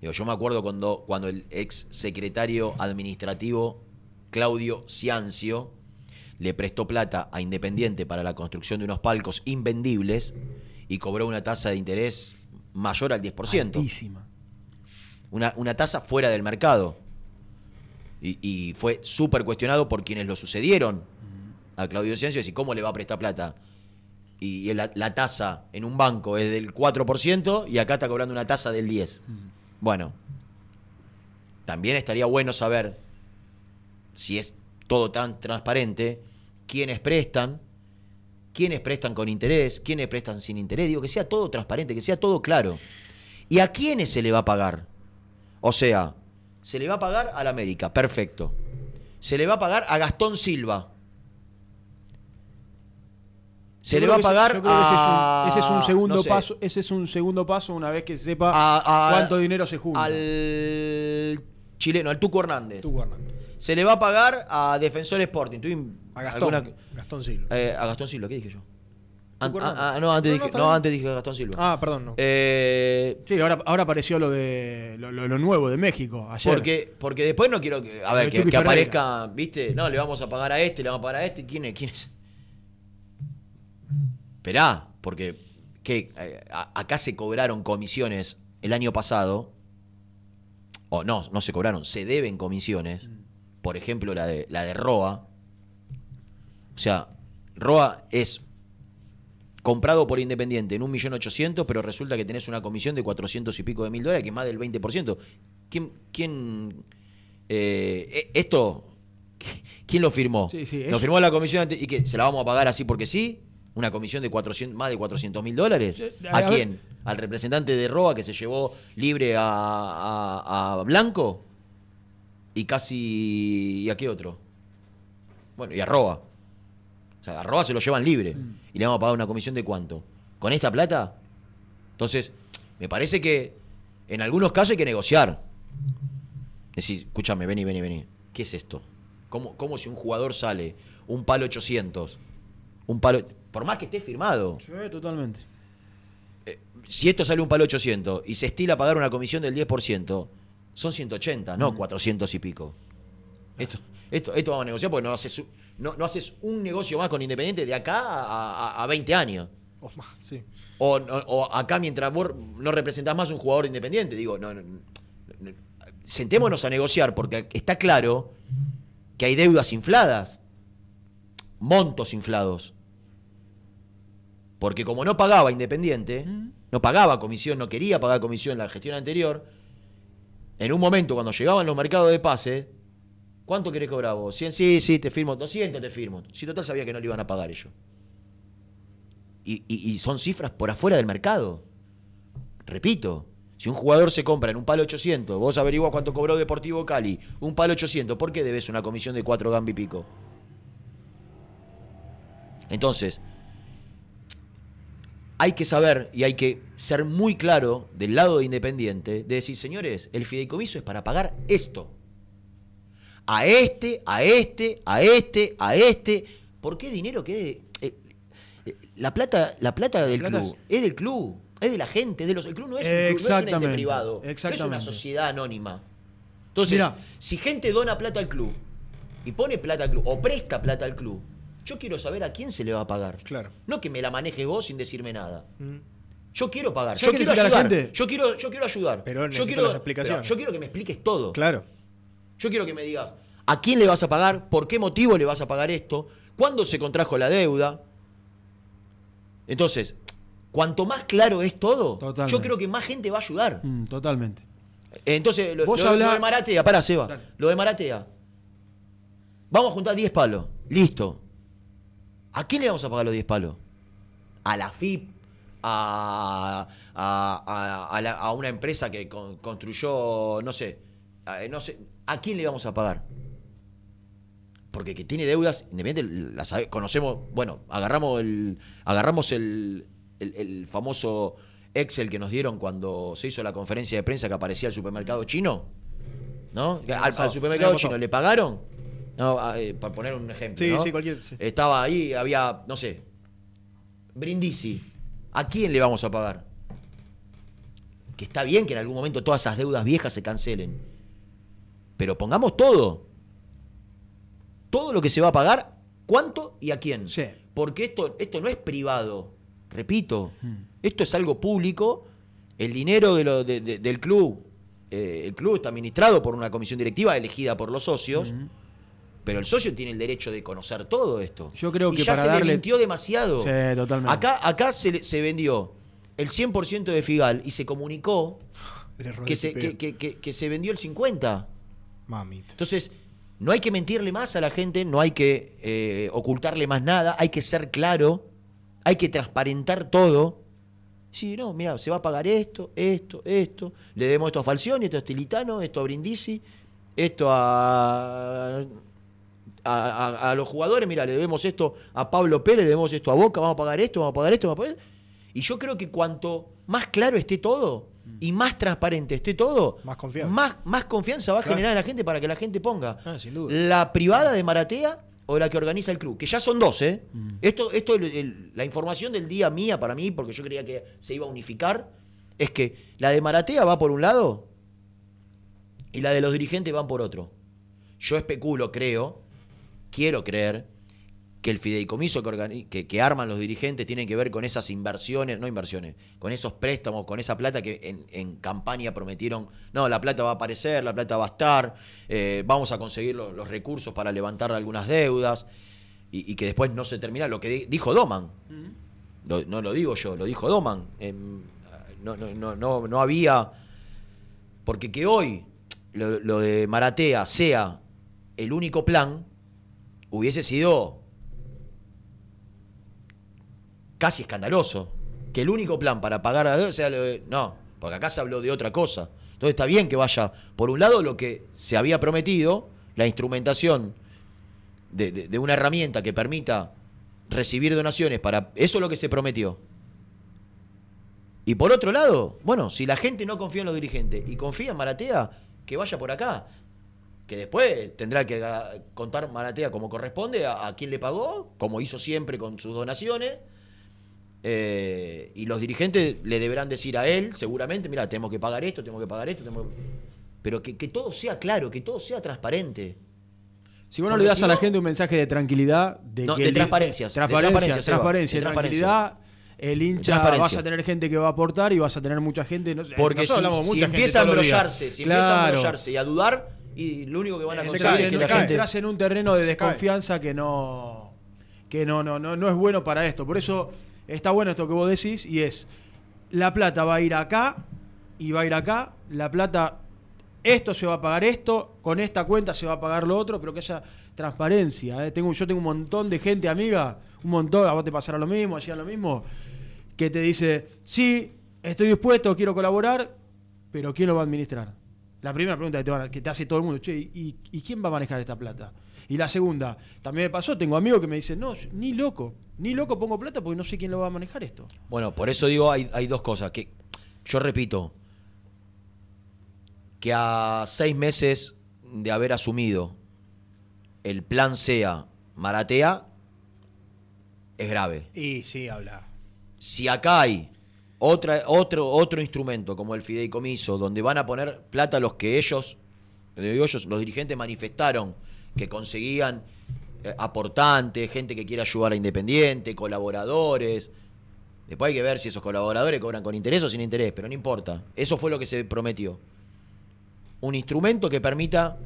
Digo, yo me acuerdo cuando, cuando el ex secretario administrativo Claudio Ciancio le prestó plata a Independiente para la construcción de unos palcos invendibles y cobró una tasa de interés mayor al 10%. Altísima. Una, una tasa fuera del mercado. Y, y fue súper cuestionado por quienes lo sucedieron a Claudio Ciencio. Y cómo le va a prestar plata. Y la, la tasa en un banco es del 4% y acá está cobrando una tasa del 10%. Bueno, también estaría bueno saber si es todo tan transparente, quiénes prestan, quiénes prestan con interés, quiénes prestan sin interés. Digo, que sea todo transparente, que sea todo claro. ¿Y a quiénes se le va a pagar? O sea, se le va a pagar al América, perfecto. Se le va a pagar a Gastón Silva. Se Yo le va a ese- pagar yo creo que ese es un- a- ese es un segundo no sé, paso, ese es un segundo paso una vez que se sepa a- a- cuánto dinero se junta. Al chileno, al Tuco Hernández. Tuco Hernández. Se le va a pagar a Defensor Sporting. ¿Tuvim A Gastón. alguna- Gastón Silva. Eh, a Gastón Silva, ¿qué dije yo? An- Tuco ah, Hernández. ah, no, antes, No, dije, no, bien. antes dije Gastón Silva. Ah, perdón, no. Eh, Sí, ahora, ahora apareció lo de lo, lo- lo nuevo de México ayer. porque, porque después no quiero que, a ver, que, que aparezca, ¿viste? No, le vamos a pagar a este, le vamos a pagar a este. ¿Quién es? ¿Quién es? Esperá, porque ¿qué? Eh, a- acá se cobraron comisiones el año pasado. O no, no se cobraron, se deben comisiones. Por ejemplo, la de, la de Roa. O sea, Roa es comprado por Independiente en 1.800.000, pero resulta que tenés una comisión de 400 y pico de mil dólares, que es más del 20%. ¿Quién, quién eh, eh, esto, quién lo firmó? Sí, sí, ¿Lo firmó la comisión y que se la vamos a pagar así porque sí? ¿Una comisión de 400, más de 400 mil dólares? a ¿A ver- quién? ¿Al representante de Roa que se llevó libre a, a- a Blanco? Y casi... ¿Y a qué otro? Bueno, y a Roa. O sea, a Roa se lo llevan libre. Y le vamos a pagar una comisión de cuánto. ¿Con esta plata? Entonces, me parece que en algunos casos hay que negociar. Decir, escúchame, vení, vení, vení. ¿Qué es esto? ¿Cómo, cómo si un jugador sale un palo 800? Un palo... Por más que esté firmado. Sí, totalmente. Si esto sale un palo 800 y se estila pagar una comisión del 10%, son 180, no 400 y pico. Esto, esto, esto vamos a negociar porque no haces, un- no, no haces un negocio más con Independiente de acá a, a- a 20 años. O más, sí. O, o acá mientras vos no representás más un jugador independiente. Digo, no, no, no, no. sentémonos a negociar porque está claro que hay deudas infladas, montos inflados. Porque como no pagaba Independiente, no pagaba comisión, no quería pagar comisión en la gestión anterior, en un momento cuando llegaban los mercados de pase, ¿Cuánto querés cobrar vos? ¿100? Sí, sí, te firmo. 200 te firmo. Si total sabía que no le iban a pagar ellos. Y, son cifras por afuera del mercado. Repito, si un jugador se compra en un palo 800, vos averiguás cuánto cobró Deportivo Cali, un palo 800, ¿por qué debes una comisión de 4 gambi pico? Entonces, hay que saber y hay que ser muy claro del lado de Independiente de decir, señores, el fideicomiso es para pagar esto. A este, a este, a este, a este. ¿Por qué dinero que eh, eh, la plata, la plata del plata club es... del club, es de la gente, es de los, el club no es un club, no es un ente privado, no es una sociedad anónima. Entonces, Mirá. si gente dona plata al club y pone plata al club o presta plata al club, yo quiero saber a quién se le va a pagar. Claro. No que me la maneje vos sin decirme nada. Mm. Yo quiero pagar, ¿Sabés yo quiero necesita la ayudar. gente? Yo quiero, yo quiero ayudar. Pero yo quiero, las explicaciones. yo quiero que me expliques todo. Claro. Yo quiero que me digas a quién le vas a pagar, por qué motivo le vas a pagar esto, cuándo se contrajo la deuda. Entonces, cuanto más claro es todo, yo creo que más gente va a ayudar. Mm, totalmente. Entonces, lo, Vos lo- hablá- lo de Maratea, pará, Seba. Dale. Lo de Maratea. Vamos a juntar 10 palos. Listo. ¿A quién le vamos a pagar los 10 palos? ¿A la FIP? ¿A, a- a- a la- a una empresa que con- construyó, no sé, a, no sé? ¿A quién le vamos a pagar? Porque que tiene deudas, independiente, la sabe- conocemos, bueno, agarramos el, agarramos el, el- el famoso Excel que nos dieron cuando se hizo la conferencia de prensa que aparecía el supermercado chino, ¿no? Al, supermercado chino le pagaron, no, a- eh, para poner un ejemplo. Sí, ¿no? sí, cualquier- sí. Estaba ahí, había, no sé, Brindisi. ¿A quién le vamos a pagar? Que está bien que en algún momento todas esas deudas viejas se cancelen. Pero pongamos todo. Todo lo que se va a pagar, ¿cuánto y a quién? Sí. Porque esto, esto no es privado. Repito, esto es algo público. El dinero de lo- de- de- del club, eh, el club está administrado por una comisión directiva elegida por los socios. Pero el socio tiene el derecho de conocer todo esto. Yo creo y que ya para se darle- le mintió demasiado. Sí, totalmente. Acá, acá se, se vendió el 100% de Figal y se comunicó que se, pedo. que, que- que- que se vendió el 50%. Mamita. Entonces, no hay que mentirle más a la gente, no hay que eh, ocultarle más nada, hay que ser claro, hay que transparentar todo. Sí, no, mira, se va a pagar esto, esto, esto. Le demos esto a Falcioni, esto a Stilitano, esto a Brindisi, esto a, a, a- a los jugadores, mira, le debemos esto a Pablo Pérez, le debemos esto a Boca, vamos a pagar esto, vamos a pagar esto, vamos a pagar esto. Y yo creo que cuanto más claro esté todo y más transparente esté todo, Más confiable. más, más confianza va a Claro. generar en la gente para que la gente ponga Ah, sin duda. la privada de Maratea o la que organiza el club, que ya son dos, ¿eh? Esto, esto el- el- la información del día mía para mí, porque yo creía que se iba a unificar, es que la de Maratea va por un lado y la de los dirigentes van por otro. Yo especulo, creo, quiero creer que el fideicomiso que, que, que arman los dirigentes tiene que ver con esas inversiones, no inversiones, con esos préstamos, con esa plata que en, en campaña prometieron, no, la plata va a aparecer, la plata va a estar, eh, vamos a conseguir lo- los recursos para levantar algunas deudas y, y que después no se termina, lo que di- dijo Doman, Lo- no lo digo yo, lo dijo Doman, Em, no, no, no, no, no había, porque que hoy lo, lo de Maratea sea el único plan, hubiese sido casi escandaloso. Que el único plan para pagar a deuda sea lo de- No, porque acá se habló de otra cosa. Entonces está bien que vaya, por un lado, lo que se había prometido, la instrumentación de, de- de una herramienta que permita recibir donaciones para. Eso es lo que se prometió. Y por otro lado, bueno, si la gente no confía en los dirigentes y confía en Maratea, que vaya por acá. Que después tendrá que ah, contar Maratea como corresponde a, a quién le pagó, como hizo siempre con sus donaciones. Eh, y los dirigentes le deberán decir a él, seguramente, mira, tenemos que pagar esto, tenemos que pagar esto, tenemos que-". pero que, que todo sea claro, que todo sea transparente. Si vos no Porque le das si a la no- gente un mensaje de tranquilidad, de, No, que de el- transparencias, de transparencia, transparencia, transparencia, de transparencia. tranquilidad, el hincha transparencia. vas a tener gente que va a aportar y vas a tener mucha gente. No, Porque si, si mucha gente empieza a embrollarse, si empieza a Claro. embrollarse y a dudar, y lo único que van a Se conseguir cae, es que la gente... Entras en un terreno de Se cae. desconfianza que no que no, no, no, no es bueno para esto. Por eso está bueno esto que vos decís y es la plata va a ir acá y va a ir acá. La plata esto se va a pagar esto, con esta cuenta se va a pagar lo otro, pero que haya transparencia. ¿eh? Tengo, yo tengo un montón de gente amiga, un montón, a vos te pasará lo mismo, allá lo mismo, que te dice, sí, estoy dispuesto, quiero colaborar, pero ¿quién lo va a administrar? La primera pregunta que te, van a- que te hace todo el mundo, che, ¿y, y quién va a manejar esta plata? Y la segunda, también me pasó, tengo amigos que me dicen, no, ni loco, ni loco pongo plata porque no sé quién lo va a manejar esto. Bueno, por eso digo, hay, hay dos cosas. Que yo repito, que a seis meses de haber asumido el plan sea Maratea, es grave. Y sí, habla. Si acá hay otra, otro, otro instrumento como el fideicomiso, donde van a poner plata los que ellos, los dirigentes manifestaron que conseguían eh, aportantes, gente que quiera ayudar a Independiente, colaboradores. Después hay que ver si esos colaboradores cobran con interés o sin interés, pero no importa. Eso fue lo que se prometió. Un instrumento que permita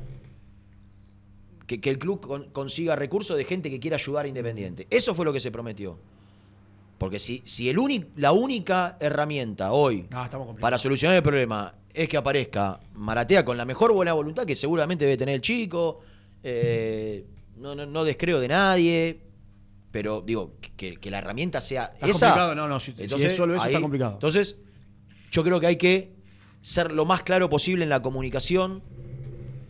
que, que el club con- consiga recursos de gente que quiera ayudar a Independiente. Eso fue lo que se prometió. Porque si, si el uni- la única herramienta hoy Ah, para solucionar el problema es que aparezca Maratea con la mejor buena voluntad que seguramente debe tener el chico, eh, no, no, no descreo de nadie, pero digo, que, que la herramienta sea Está esa. complicado, no, no, si- si es solo eso, está complicado. Entonces, yo creo que hay que ser lo más claro posible en la comunicación.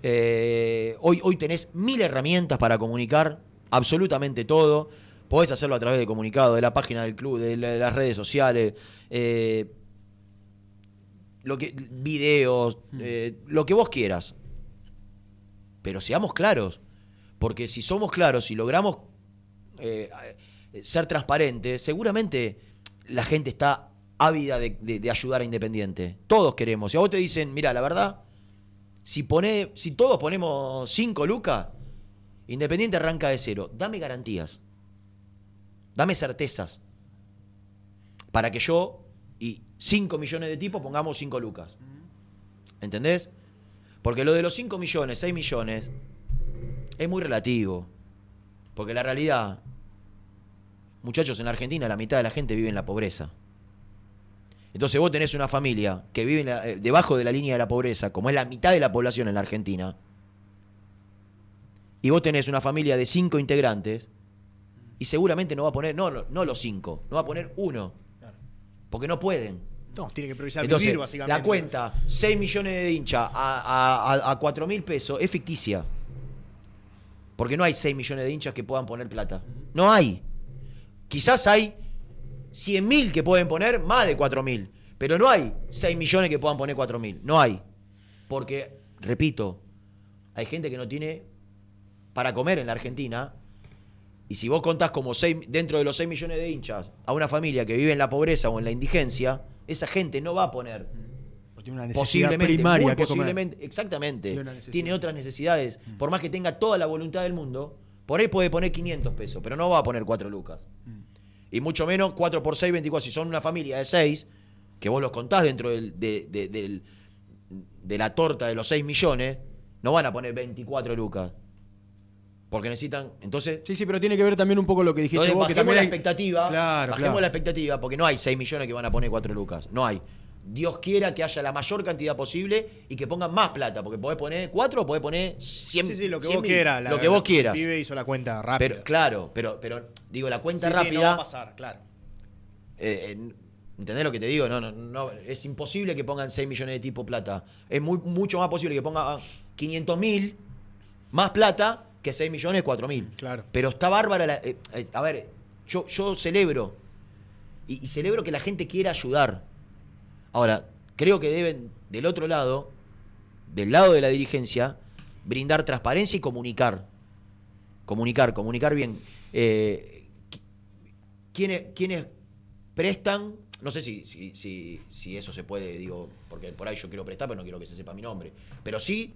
Eh, hoy, hoy tenés mil herramientas para comunicar absolutamente todo. Podés hacerlo a través de comunicado, de la página del club, de, la- de las redes sociales, eh, lo que, videos, eh, lo que vos quieras. Pero seamos claros, porque si somos claros y logramos eh, ser transparentes, seguramente la gente está ávida de, de- de ayudar a Independiente. Todos queremos. Si a vos te dicen, mira, la verdad, si, pone, si todos ponemos 5 lucas, Independiente arranca de cero. Dame garantías. Dame certezas. Para que yo y 5 millones de tipos pongamos 5 lucas. ¿Entendés? Porque lo de los 5 millones, 6 millones, es muy relativo. Porque la realidad, muchachos, en la Argentina la mitad de la gente vive en la pobreza. Entonces vos tenés una familia que vive eh, debajo de la línea de la pobreza, como es la mitad de la población en la Argentina, y vos tenés una familia de cinco integrantes, y seguramente no va a poner, no, no, no los cinco, no va a poner uno. Porque no pueden. No, tiene que priorizar Entonces, vivir, básicamente. la cuenta, 6 millones de hinchas a, a, a, a 4 mil pesos, es ficticia. Porque no hay 6 millones de hinchas que puedan poner plata. No hay. Quizás hay 100 mil que pueden poner más de 4 mil. Pero no hay 6 millones que puedan poner 4 mil. No hay. Porque, repito, hay gente que no tiene para comer en la Argentina. Y si vos contás como seis, dentro de los 6 millones de hinchas a una familia que vive en la pobreza o en la indigencia, esa gente no va a poner Tiene una necesidad posiblemente, primaria muy que comer. posiblemente, exactamente, Tiene otras necesidades. Por más que tenga toda la voluntad del mundo, por ahí puede poner 500 pesos, pero no va a poner 4 lucas. Y mucho menos 4 por 6, 24. Si son una familia de 6, que vos los contás dentro del- de, de- del- de la torta de los 6 millones, no van a poner 24 lucas. Porque necesitan. Entonces. Sí, sí, pero tiene que ver también un poco lo que dijiste vos, que también la hay- expectativa. Claro, bajemos claro. la expectativa, porque no hay 6 millones que van a poner 4 lucas. No hay. Dios quiera que haya la mayor cantidad posible y que pongan más plata, porque podés poner 4 o podés poner 100 Sí, sí, lo que 100 vos quieras. Lo que vos quieras. Pibe hizo la cuenta rápida. Pero, claro, pero, pero digo, la cuenta Sí, sí, rápida. no va a pasar, claro. eh, eh, ¿Entendés lo que te digo? No, no, no, es imposible que pongan 6 millones de tipo plata. Es muy, mucho más posible que pongan 500 mil más plata que 6 millones 4 mil. Claro. Pero está bárbara. la- eh, eh, a ver, yo, yo celebro. Y, y celebro que la gente quiera ayudar. Ahora, creo que deben, del otro lado, del lado de la dirigencia, brindar transparencia y comunicar. Comunicar, comunicar bien. Eh, qui- ¿quiénes, quiénes prestan? No sé si, si, si, si eso se puede, digo, porque por ahí yo quiero prestar, pero no quiero que se sepa mi nombre. Pero sí,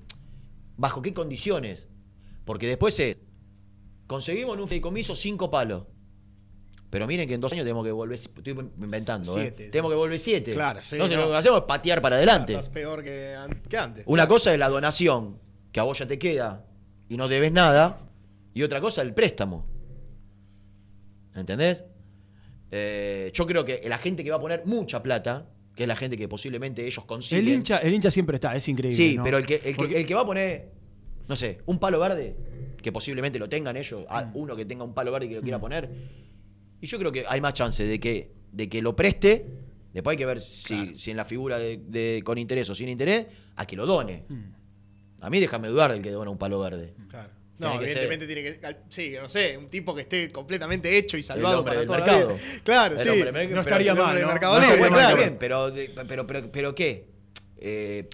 ¿bajo qué condiciones? Porque después es, conseguimos en un fideicomiso cinco palos. Pero miren que en dos años tenemos que volver, estoy inventando, ¿eh? Siete. tenemos que volver siete. Claro, sí, Entonces no. lo que hacemos es patear para adelante. Estás peor que, an- que antes. Una cosa es la donación, que a vos ya te queda y no debes nada, y otra cosa el préstamo. ¿Entendés? Eh, yo creo que la gente que va a poner mucha plata, que es la gente que posiblemente ellos consiguen. El hincha, el hincha siempre está, es increíble. Sí, ¿no? pero el que, el, que, el que va a poner, no sé, un palo verde, que posiblemente lo tengan ellos, Mm. a- uno que tenga un palo verde y que lo quiera poner, y yo creo que hay más chance de que, de que lo preste, después hay que ver si, si en la figura de, de- con interés o sin interés, a que lo done. Mm. A mí déjame dudar del que dona un palo verde. Claro. Tiene No, ser- evidentemente tiene que. Sí, no sé, un tipo que esté completamente hecho y salvado hombre para del toda la mercado. vida. Claro, El sí. hombre no pero- estaría el mal. no- Mercado no, Libre, bueno, claro. está bien, pero, pero, pero, pero ¿qué? Eh,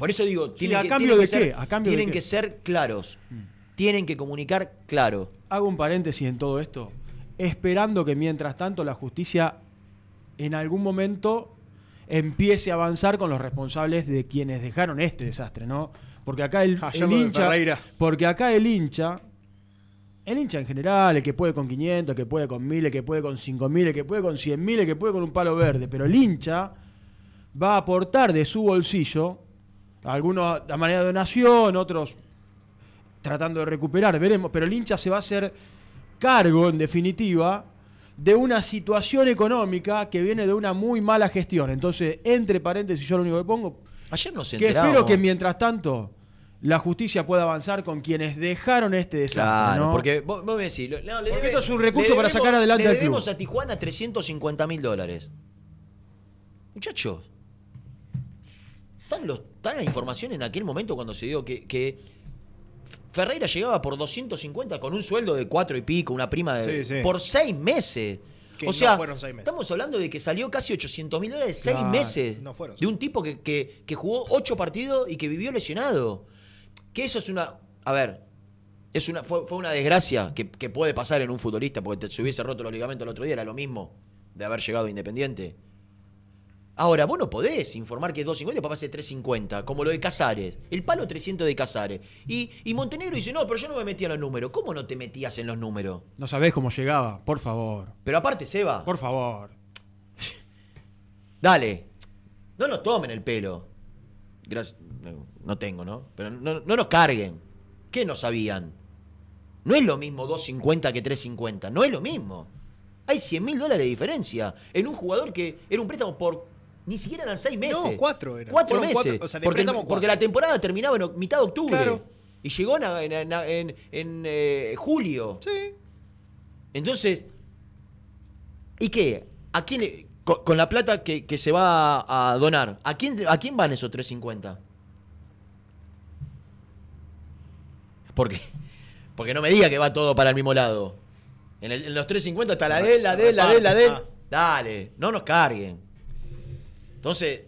por eso digo, tienen ¿a que, cambio tienen de que ser, qué? ¿A cambio de tienen qué? que ser claros. Tienen que comunicar claro. Hago un paréntesis en todo esto, esperando que mientras tanto la justicia en algún momento empiece a avanzar con los responsables de quienes dejaron este desastre, ¿no? Porque acá el, Ah, el hincha, porque acá el hincha, el hincha en general, el que puede con 500, el que puede con 1000, el que puede con 5000, el que puede con 100.000, el que puede con un palo verde, pero el hincha va a aportar de su bolsillo, algunos a manera de donación, otros tratando de recuperar, veremos, pero el hincha se va a hacer cargo, en definitiva, de una situación económica que viene de una muy mala gestión. Entonces, entre paréntesis, yo lo único que pongo, Ayer nos que enteramos. espero que mientras tanto la justicia pueda avanzar con quienes dejaron este desastre. Claro, ¿no? porque vos, vos me decís, no, le Porque debe- esto es un recurso le para sacar adelante le al club. debemos a Tijuana 350 mil dólares. Muchachos, ¿están, los, ¿están la información en aquel momento cuando se dio que, que Ferreira llegaba por 250 con un sueldo de cuatro y pico, una prima de, Sí, sí. por seis meses? Que o no sea, fueron seis meses. estamos hablando de que salió casi 800 mil dólares seis meses. no fueron de un tipo que, que- que jugó ocho partidos y que vivió lesionado. Que eso es una. A ver, es una, fue, fue una desgracia que, que puede pasar en un futbolista porque te, se hubiese roto los ligamentos el otro día, era lo mismo de haber llegado Independiente. Ahora, vos no podés informar que es 2.50 y después pase 3.50, como lo de Casares. El palo 300 de Casares. Y, y Montenegro dice, no, pero yo no me metía en los números. ¿Cómo no te metías en los números? No sabés cómo llegaba, por favor. Pero aparte, Seba, Por favor. dale, no nos tomen el pelo. Gracias, no, no tengo, ¿no? Pero no, no nos carguen. ¿Qué no sabían? No es lo mismo 2.50 que 3.50, no es lo mismo. Hay 100 mil dólares de diferencia en un jugador que era un préstamo por ni siquiera eran seis meses. No, cuatro eran. Cuatro Fueron meses. cuatro, o sea, de porque, la temporada terminaba en mitad de octubre. Claro. Y llegó en, en- en- en, eh, julio. Sí. Entonces, ¿y qué? ¿A quién le- con, con la plata que, que se va a, donar, ¿a quién, ¿a quién van esos 350? Porque, porque no me diga que va todo para el mismo lado. En, el- en los 350 está la de la de la de la de él. Ah. Dale, no nos carguen. Entonces,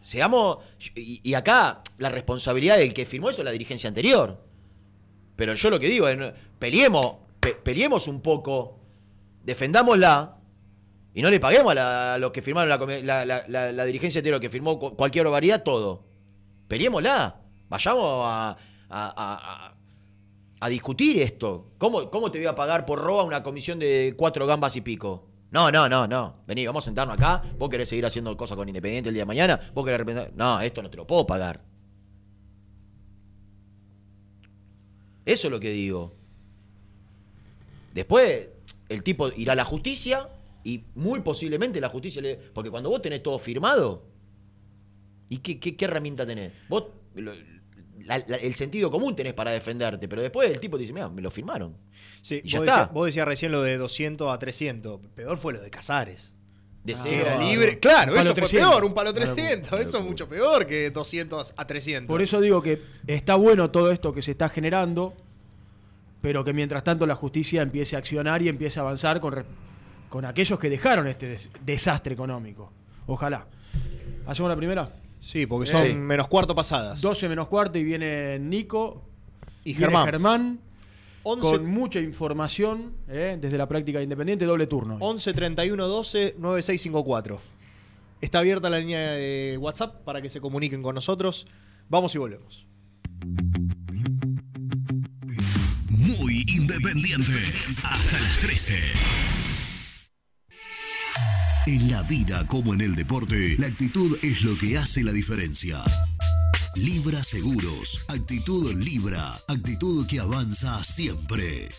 seamos. Y, acá la responsabilidad del que firmó eso es la dirigencia anterior. Pero yo lo que digo es, peleemos, pe- peleemos un poco, defendámosla y no le paguemos a, los que firmaron la, dirigencia anterior que firmó cu- cualquier barbaridad, todo. Peleémosla. Vayamos a- a discutir esto. ¿Cómo, ¿Cómo te voy a pagar por roba una comisión de cuatro gambas y pico? No, no, no, no. Vení, vamos a sentarnos acá. Vos querés seguir haciendo cosas con Independiente el día de mañana. Vos querés representar. No, esto no te lo puedo pagar. Eso es lo que digo. Después, el tipo irá a la justicia y muy posiblemente la justicia le. Porque cuando vos tenés todo firmado, ¿y qué, herramienta tenés? Vos. La- la- el sentido común tenés para defenderte, pero después el tipo te dice, mira, me lo firmaron. Sí, Y ya vos, está. decías, vos decías recién lo de 200 a 300. Peor fue lo de Casares. De Que era libre. Claro, eso 300. fue peor, un palo Una locura, 300. una Eso es mucho peor que 200 a 300. Por eso digo que está bueno todo esto que se está generando, pero que mientras tanto la justicia empiece a accionar y empiece a avanzar con, con aquellos que dejaron este des- desastre económico. Ojalá. ¿Hacemos la primera? Sí, porque son Sí. menos cuarto pasadas. 12 menos cuarto y viene Nico Y viene Germán. Germán 11, con mucha información eh, desde la práctica independiente, doble turno. 11 31 12 9654. Está abierta la línea de WhatsApp para que se comuniquen con nosotros. Vamos y volvemos. Muy independiente. Hasta las 13. En la vida como en el deporte, la actitud es lo que hace la diferencia. Libra Seguros. Actitud Libra. Actitud que avanza siempre.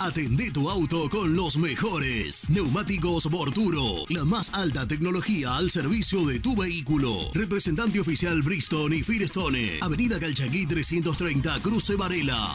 Atendé tu auto con los mejores. Neumáticos Borturo. La más alta tecnología al servicio de tu vehículo. Representante oficial Bristol y Firestone. Avenida Calchaquí 330, Cruce Varela.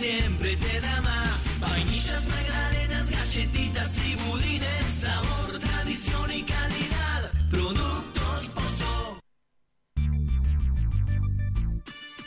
Siempre te da más. Vainillas, magdalenas, galletitas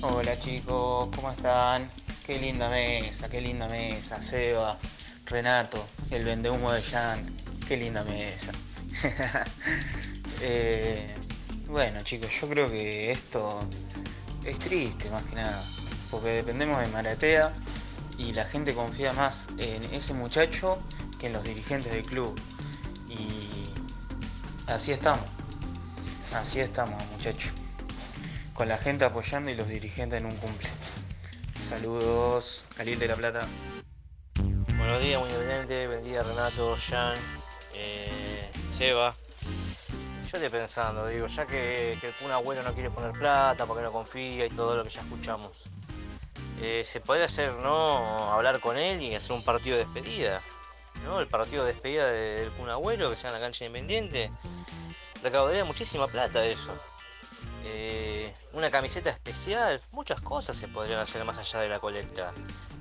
Hola chicos, ¿cómo están? Qué linda mesa, qué linda mesa. Seba, Renato, el vendehumo de Jan. Qué linda mesa. Eh, bueno chicos, yo creo que esto es triste más que nada. Porque dependemos de Maratea y la gente confía más en ese muchacho que en los dirigentes del club. Y así estamos. Así estamos muchachos con la gente apoyando y los dirigentes en un cumple. Saludos, Calil de la Plata. Buenos días, muy independiente. Buen día, Renato, Jan, eh, Seba. Yo estoy pensando, digo, ya que, que Kun Agüero no quiere poner plata porque no confía y todo lo que ya escuchamos, eh, se podría hacer, ¿no? Hablar con él y hacer un partido de despedida, ¿no? El partido de despedida de- del Kun Agüero, que sea en la cancha independiente. Recaudaría muchísima plata eso. Eh, una camiseta especial, muchas cosas se podrían hacer más allá de la colecta.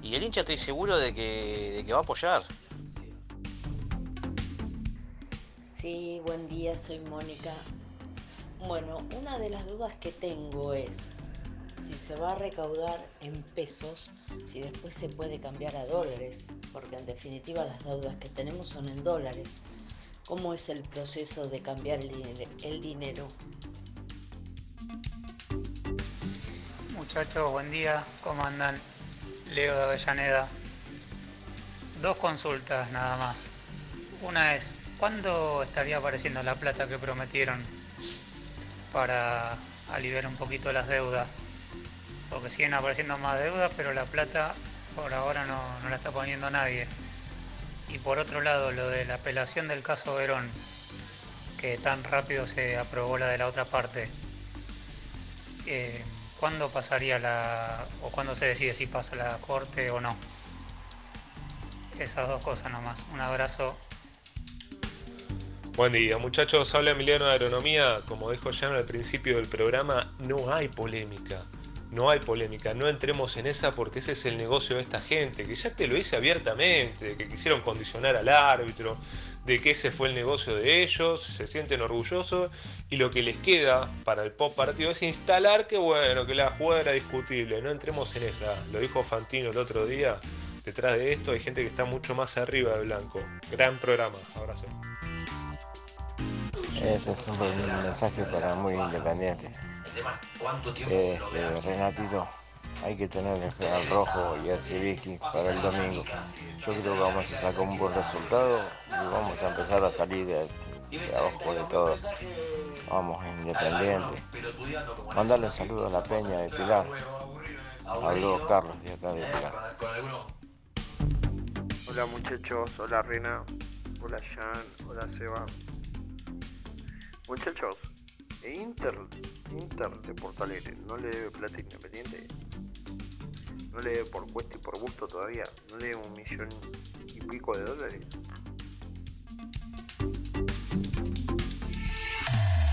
Y el hincha estoy seguro de que, de que va a apoyar. Sí, buen día, soy Mónica. Bueno, una de las dudas que tengo es si se va a recaudar en pesos, si después se puede cambiar a dólares, porque en definitiva las deudas que tenemos son en dólares. ¿Cómo es el proceso de cambiar el, din- el dinero? Muchachos, buen día, ¿cómo andan? Leo de Avellaneda. Dos consultas nada más. Una es, ¿cuándo estaría apareciendo la plata que prometieron para aliviar un poquito las deudas? Porque siguen apareciendo más deudas, pero la plata por ahora no, no la está poniendo nadie. Y por otro lado, lo de la apelación del caso Verón, que tan rápido se aprobó la de la otra parte. Eh, ¿Cuándo pasaría la. o cuándo se decide si pasa la corte o no? Esas dos cosas nomás. Un abrazo. Buen día, muchachos. Habla Emiliano de Agronomía. Como dijo Jan al principio del programa, no hay polémica. No hay polémica. No entremos en esa porque ese es el negocio de esta gente. Que ya te lo dice abiertamente. Que quisieron condicionar al árbitro. De que ese fue el negocio de ellos. Se sienten orgullosos. Y lo que les queda para el pop partido es instalar que bueno, que la jugada era discutible. No entremos en esa. Lo dijo Fantino el otro día. Detrás de esto hay gente que está mucho más arriba de Blanco. Gran programa. Abrazo. Este es un mensaje para muy independiente. Este, Renatito, hay que tener el general rojo y el Cibiki para el domingo. Yo creo que vamos a sacar un buen resultado y vamos a empezar a salir de, abajo de todo. Vamos, independiente. Mandarle un saludo a la peña de Pilar. Habló Carlos de acá de Pilar. Hola muchachos, hola Rena, hola Jan, hola Seba. Muchachos, ¿e Inter, Inter de Porto Alegre no le debe plata independiente. No le debe por cuesta y por gusto todavía. No le debe un millón y pico de dólares.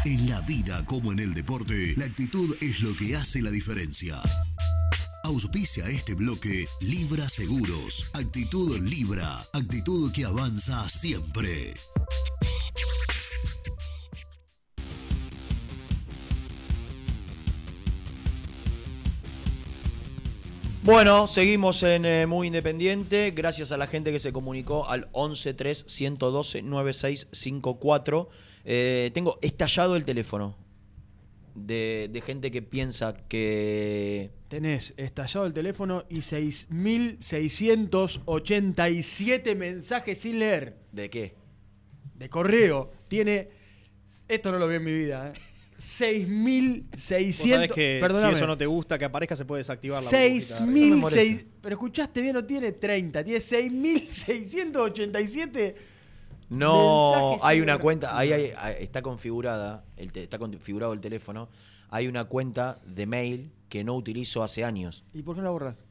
En la vida como en el deporte, la actitud es lo que hace la diferencia. Auspicia este bloque Libra Seguros. Actitud Libra. Actitud que avanza siempre. Bueno, seguimos en eh, Muy Independiente. Gracias a la gente que se comunicó al 1131129654. Eh, tengo estallado el teléfono de, de gente que piensa que. Tenés estallado el teléfono y 6.687 mensajes sin leer. ¿De qué? De correo. Tiene. Esto no lo vi en mi vida, ¿eh? 6.600. Vos sabés que Perdóname. si eso no te gusta que aparezca, se puede desactivar la burbujita de arriba. 6.000. Pero escuchaste bien, no tiene 30, tiene 6.687. No, hay una cuenta, ahí hay- hay- está configurada, el te- está configurado el teléfono. Hay una cuenta de mail que no utilizo hace años, ¿Y por qué no la borras?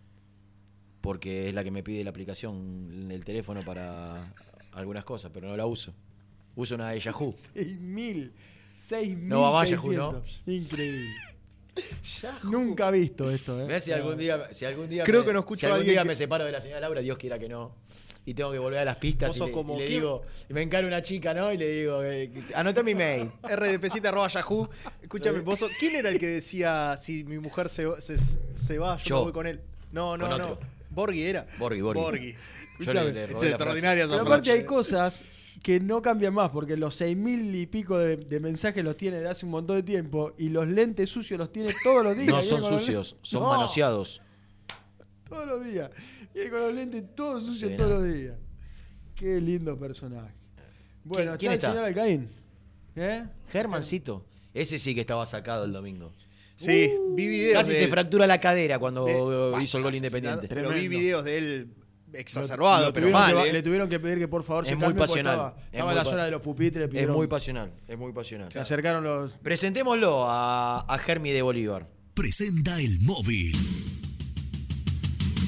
porque es la que me pide la aplicación en el teléfono para algunas cosas, pero no la uso. Uso una de Yahoo. 6.000. 6.600. No va Yahoo, ¿no? Increíble. Nunca he visto esto, ¿eh? Mirá si algún día, si algún día Creo me, que no escucho si a algún alguien día que- me separo de la señora Laura, Dios quiera que no. Y tengo que volver a las pistas Vos y sos le, como, y le ¿quién? digo, y me encara una chica, ¿no? Y le digo, eh, anota mi mail. rdpcita.yahoo. Escúchame, vos sos- ¿quién era el que decía si mi mujer se, se, se va, yo, Yo. me voy con él? No, no, Con no. Borghi era. Borghi, Borghi. Borghi. Escúchame, es la extraordinaria Pero aparte hay cosas que no cambian más, porque los 6.000 y pico de, de mensajes los tiene de hace un montón de tiempo y los lentes sucios los tiene todos los días. No son los sucios, son No, manoseados. Todos los días. Viene con los lentes todos sucios Sí, todos no. los días. Qué lindo personaje. Bueno, ¿Quién está está? el señor Alcaín. ¿Eh? Germancito. Ese sí que estaba sacado el domingo. Sí, vi videos Casi de se él. fractura la cadera cuando De- hizo el gol independiente. Pero vi videos de él exacerbado, lo pero mal. que ¿eh? Le tuvieron que pedir que por favor Es se muy pasional. Estaba, Es estaba muy en la zona de los pupitres. Es muy pasional, es muy pasional. Se acercaron los. Presentémoslo a, a Germi de Bolívar. Presenta el móvil.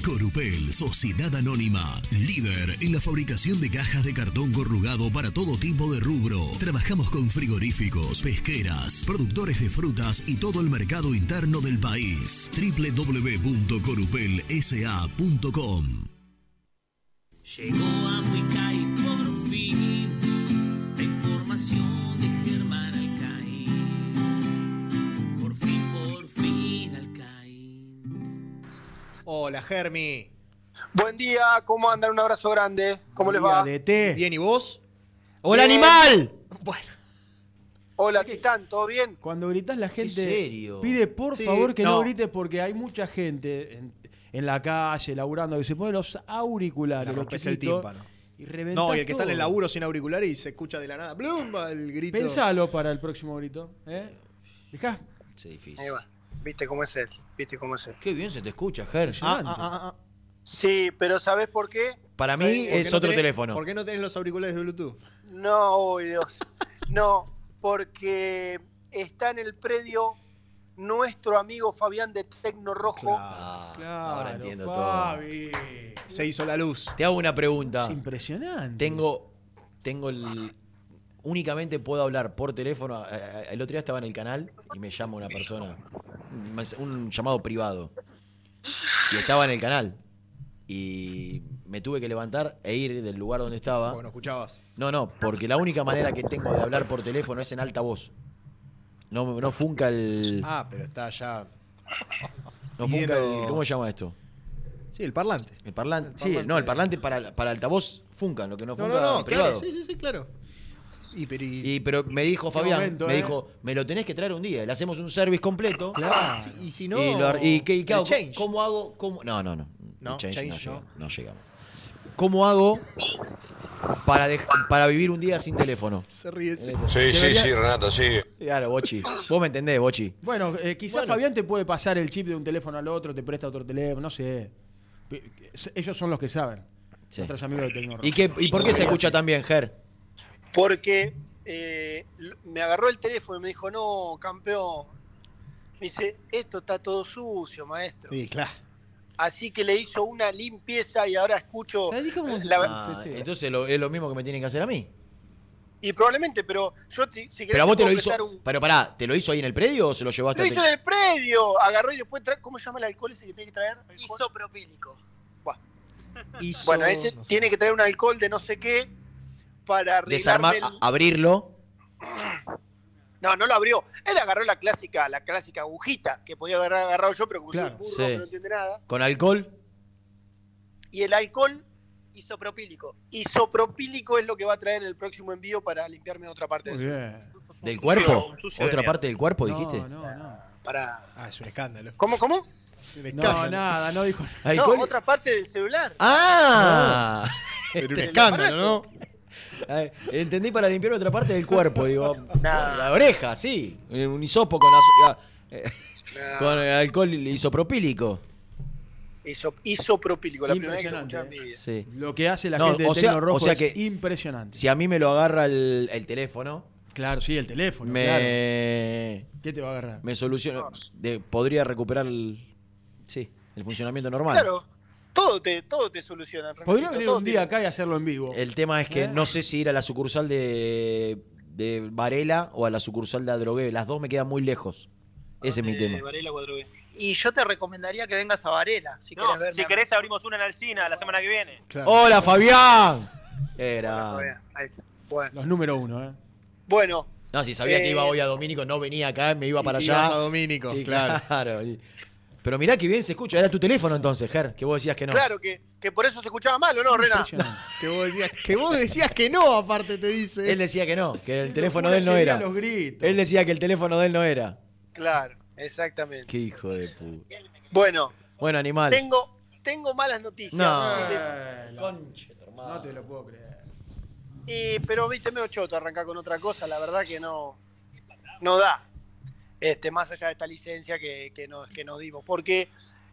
Corupel, Sociedad Anónima, líder en la fabricación de cajas de cartón corrugado para todo tipo de rubro. Trabajamos con frigoríficos, pesqueras, productores de frutas y todo el mercado interno del país. www.corupelsa.com Llegó a Muicay por fin la información de Germán Alcaín. Por fin, por fin Alcaín. Hola, Germi. Buen día, ¿cómo andan? Un abrazo grande. ¿Cómo les va? Bien, ¿y vos? ¡Hola, Bien. animal! Hola, ¿qué están? ¿Todo bien? Cuando gritas la gente serio? pide por Sí, favor que no. no. grites porque hay mucha gente en, en la calle laburando que se pone los auriculares, los rompes el chiquitos, tímpano. y No, y el que está en el laburo sin auriculares y se escucha de la nada. ¡Blum! va El grito. Pensalo para el próximo grito. ¿eh? Sí, difícil. Ahí va. ¿Viste cómo es él? ¿Viste cómo es él? Qué bien se te escucha, Ger. Ah, ah, ah, ah. Sí, pero ¿sabés por qué? Para mí ¿Por qué es no otro tenés- teléfono. ¿Por qué no tenés los auriculares de Bluetooth? No, oh, Dios. No, porque está en el predio nuestro amigo Fabián de Tecno Rojo. Ahora entiendo Fabi. Se hizo la luz. todo. Te hago una pregunta. Es impresionante. Tengo, tengo el. Únicamente puedo hablar por teléfono. A- a- El otro día estaba en el canal y me llama una persona, un llamado privado. Y estaba en el canal. Y me tuve que levantar e ir del lugar donde estaba. Porque no escuchabas. No, no, porque la única manera que tengo de hablar por teléfono es en alta voz. No, no funca el. Ah, pero está ya. No funca el. ¿Cómo se llama esto? Sí, el parlante. El parlante. El Sí, parlante. no, el parlante para, para altavoz funca, lo que no No, funca no, no, claro. Sí, sí, sí, claro. Y, pero y- Y pero me dijo Fabián, momento, me ¿eh? dijo, me lo tenés que traer un día, le hacemos un service completo. Claro. Sí, y si no, Y, lo ar- y qué- y qué el hago? change. ¿Cómo hago? ¿Cómo? No, no, no. No, El change change no, no. llega- no llegamos. ¿Cómo hago para, para vivir un día sin teléfono? Se ríe. ese. Sí, sí, Debería- sí, Renato, sí. Claro, Bochi. Vos me entendés, Bochi. Bueno, eh, quizás Bueno. Fabián te puede pasar el chip de un teléfono al otro, te presta otro teléfono, no sé. Ellos son los que saben. Sí. Nuestros amigos de Tecnorrojo. ¿Y, qué, ¿Y por qué se escucha tan bien, Ger? Porque eh, me agarró el teléfono y me dijo, no, campeón. Me dice, esto está todo sucio, maestro. Sí, claro. Así que le hizo una limpieza y ahora escucho. la- Ah, entonces lo- es lo mismo que me tienen que hacer a mí. y probablemente, pero yo si querés Pero a vos te lo hizo. un- Pero pará, ¿te lo hizo ahí en el predio o se lo llevó hasta Lo el hizo en el predio. Agarró y después trae. ¿Cómo se llama el alcohol ese que tiene que traer? Isopropílico. bueno, ese tiene que traer un alcohol de no sé qué para Desarmar, el- abrirlo. No, no lo abrió. Él agarró la clásica, la clásica agujita que podía haber agarrado yo, pero como Claro, soy burro sí. que no entiende nada. Con alcohol. Y el alcohol Isopropílico. isopropílico es lo que va a traer el próximo envío para limpiarme otra parte. ¿Del cuerpo? de ¿Otra parte del cuerpo, No, dijiste? no, no. Para... Ah, es un escándalo. ¿Cómo, cómo? Es un No, nada, no dijo nada. No, otra parte del celular. ¡Ah! Pero un escándalo, ¿no? Ay, Entendí para limpiar otra parte del cuerpo, digo. Nah. La oreja, sí. Un hisopo con, ah, eh, con alcohol isopropílico. Iso- isopropílico, la primera vez que lo escuché en mi vida. Sí. Lo que hace la No, gente de o sea- Tecnorrojo o sea es que- impresionante. Si a mí me lo agarra el, el teléfono, Claro, sí, el teléfono. me, claro. ¿Qué te va a agarrar? me soluciona. podría recuperar el, sí, el funcionamiento normal. Claro, todo te, todo te soluciona. Podría venir un día acá y hacerlo en vivo. El tema es que ¿Eh? no sé si ir a la sucursal de, de Varela o a la sucursal de Adrogué. Las dos me quedan muy lejos. Ese es mi tema. Varela Guadrogué. Y yo te recomendaría que vengas a Varela, si querés verme. si querés abrimos una en Alcina la semana que viene. ¡Hola, Fabián! Era. Fabián, ahí está. Bueno, Los número uno, ¿eh? bueno, No, si sabía que Eh, iba hoy a Domínico, no venía acá, me iba para allá. Ibas a Domínico, Sí, claro. Pero mirá que bien se escucha. Era tu teléfono entonces, Ger, que vos decías que no. claro que, que por eso se escuchaba mal, ¿o no, Rena? Que vos decías que, vos decías que no, aparte te dice. Él decía que no, que el teléfono de él no era. los gritos. Él decía que el teléfono de él no era. Claro, exactamente. Qué hijo de puta. Bueno, Bueno, animal. tengo, tengo malas noticias. No. ¿viste? No te lo puedo creer. Y, pero viste, medio choto arrancar con otra cosa, la verdad que no, no da. Este, más allá de esta licencia que, que, nos, que nos dimos. Porque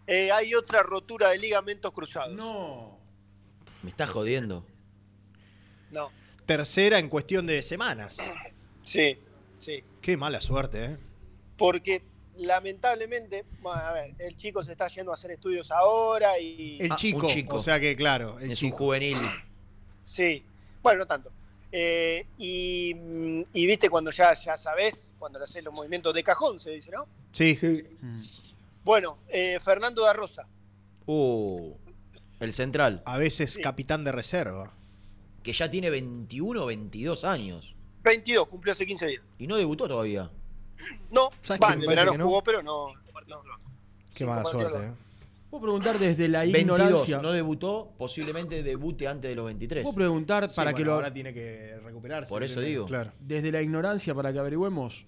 eh, hay otra rotura de ligamentos cruzados. No. Me estás jodiendo. No. Tercera en cuestión de semanas. Sí, sí. Qué mala suerte, ¿eh? Porque lamentablemente, bueno, a ver, el chico se está yendo a hacer estudios ahora y. El Ah, chico, un chico. o sea que claro, el Es chico. un juvenil. Sí, bueno, no tanto. Eh, y, mm, y viste cuando ya, ya sabés, cuando le haces los movimientos de cajón, se dice, ¿no? Sí. Bueno, eh, Fernando da Rosa. Uh, el central. A veces capitán de reserva. Que ya tiene 21 o 22 años. 22, cumplió hace 15 días. Y no debutó todavía. No, ¿Sabes el verano que no? jugó, pero no. no. Qué Sí, mala suerte, ¿eh? Puedo preguntar desde la 22, ignorancia. no debutó, posiblemente debute antes de los 23. Puedo preguntar Sí, para bueno, que lo. ahora tiene que recuperarse. Por eso digo. Claro. Desde la ignorancia para que averigüemos.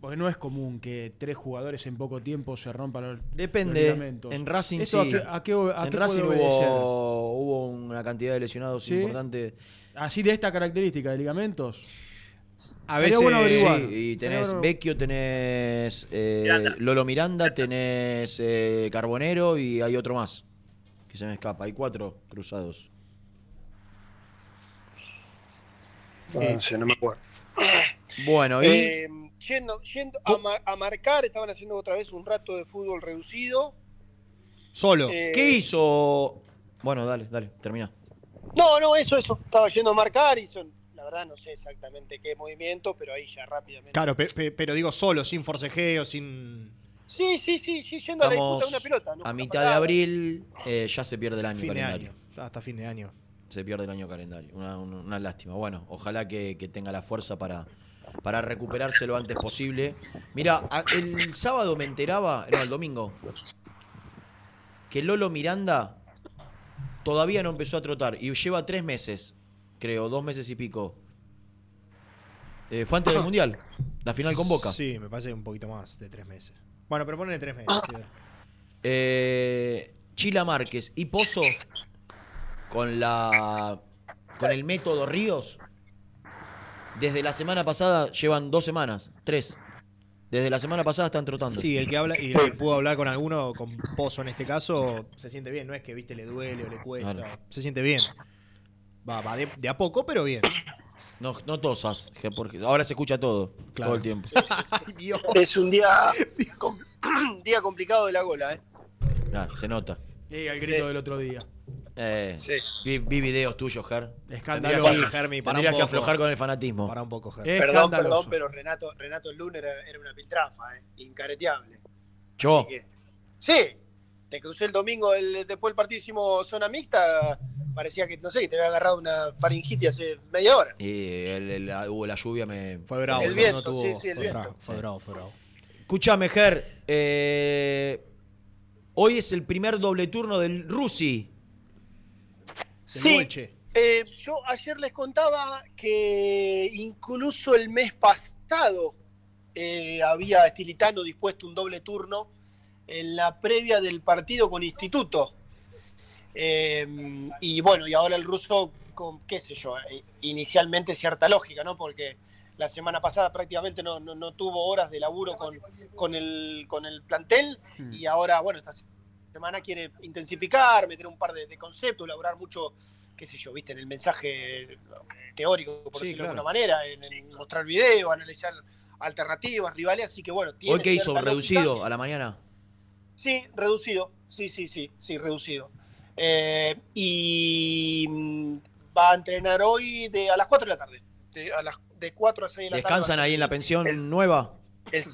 Porque no es común que tres jugadores en poco tiempo se rompan los, Depende. los. En Racing ¿Eso sí. a qué, a qué- a en qué Racing hubo, hubo una cantidad de lesionados ¿Sí? importante. Así de esta característica de ligamentos. A veces. bueno averiguar. Sí, y tenés bueno- Vecchio, tenés eh, Miranda. Lolo Miranda, tenés eh, Carbonero y hay otro más. Que se me escapa. Hay cuatro cruzados. No sé, no me acuerdo. Bueno, y Eh, yendo yendo a, mar- a marcar, estaban haciendo otra vez un rato de fútbol reducido. Solo. Eh, ¿qué hizo? Bueno, dale, dale, termina. No, no, eso, eso. Estaba yendo a marcar y son, la verdad no sé exactamente qué movimiento, pero ahí ya rápidamente. Claro, pe- pe- pero digo solo, sin forcejeo, sin. Sí, sí, sí, sí, yendo a la disputa de una pelota. ¿no? a mitad de abril, eh, ya se pierde el año Fin de calendario. año. Hasta fin de año. Se pierde el año calendario. Una, una- una lástima. Bueno, ojalá que, que tenga la fuerza para, para recuperarse lo antes posible. Mira, el sábado me enteraba, no, el domingo, que Lolo Miranda todavía no empezó a trotar y lleva tres meses, creo, dos meses y pico. Eh, fue antes del Mundial, la final con Boca. Sí, me parece un poquito más de tres meses. Bueno, pero ponle tres meses. sí. Eh, Chila Márquez y Pozo con la con el método Ríos desde la semana pasada llevan dos semanas, tres, Desde la semana pasada están trotando. Sí, el que habla y el que pudo hablar con alguno, con Pozo en este caso, se siente bien. No es que, viste, le duele o le cuesta. Claro. Se siente bien. Va, va de, de a poco, pero bien. No, no tosas, que porque ahora se escucha todo, Claro. todo el tiempo. Es un día, com- día complicado de la gola, ¿eh? Claro, se nota. Y el grito del otro día. Eh, vi, vi videos tuyos, Ger. Escandaloso. Tendrías que, Germi, para tendrías que aflojar con el fanatismo. Para un poco, Ger. Perdón, perdón, pero Renato, Renato el lunes era, era una piltrafa, ¿eh? Incareteable. Yo. Que- sí, te crucé el domingo, el- después del partido hicimos zona mixta, parecía que, no sé, que te había agarrado una faringitis hace media hora. Y el, el- la- hubo la lluvia, me. Fue bravo. El no viento, tuvo- sí, sí, el fue viento. bravo, fue bravo, fue bravo. Escúchame, Ger. eh, hoy es el primer doble turno del Rusi. Sí, eh, yo ayer les contaba que incluso el mes pasado eh, había Estilitano dispuesto un doble turno en la previa del partido con Instituto. Eh, y bueno, y ahora el ruso, con qué sé yo, eh, inicialmente cierta lógica, ¿no? Porque la semana pasada prácticamente no, no- no tuvo horas de laburo con, con, el, con el plantel y ahora, bueno, esta semana quiere intensificar, meter un par de, de conceptos, elaborar mucho, qué sé yo, viste, en el mensaje teórico, por Sí, decirlo de alguna manera, en, en mostrar video, analizar alternativas, rivales, así que bueno, tiene ¿Hoy qué hizo? lógica. ¿Reducido a la mañana? Sí, reducido. Sí, sí, sí, sí, reducido. Eh, y mm, va a entrenar hoy de, a las 4 de la tarde. De, a las, de 4 a 6 de la tarde. ¿Descansan va a ahí en la pensión nueva? el-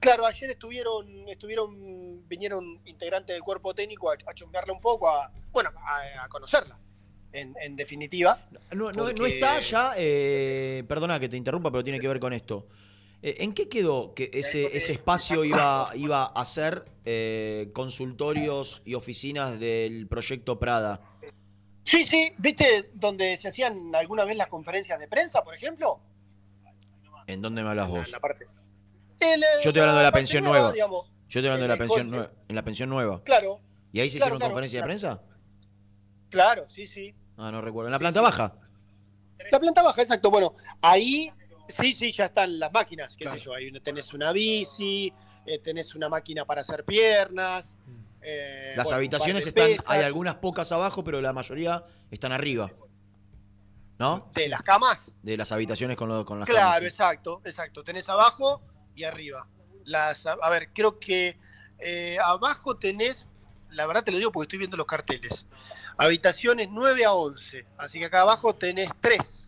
claro, ayer estuvieron, estuvieron, vinieron integrantes del cuerpo técnico a, a chongarla un poco, a, bueno, a, a conocerla, en, en definitiva. No, no- no está ya, eh, perdona que te interrumpa, pero tiene que ver con esto. Eh, ¿En qué quedó que ese, ese espacio iba, iba a ser eh, consultorios y oficinas del proyecto Prada? Sí, sí, ¿viste donde se hacían alguna vez las conferencias de prensa, por ejemplo? ¿En dónde me hablas vos? La parte. El, Yo estoy hablando de la pensión nueva. digamos. Yo estoy hablando de en la pensión nueva. En la pensión nueva. Claro, ¿Y ahí se Claro, hicieron claro, conferencia claro. de prensa? claro, sí, sí. Ah, no recuerdo. ¿En la planta baja? La planta baja, exacto. Bueno, ahí sí, sí, ya están las máquinas, qué sé yo. Ahí tenés una bici, eh, tenés una máquina para hacer piernas. eh, Las bueno, habitaciones están, pesas. hay algunas pocas abajo, pero la mayoría están arriba. ¿No? De las camas. De las habitaciones con, lo- con las Claro, camas. exacto, exacto. Tenés abajo y arriba. Las, a a ver, creo que eh, abajo tenés, la verdad te lo digo porque estoy viendo los carteles, habitaciones 9 a 11. Así que acá abajo tenés 3.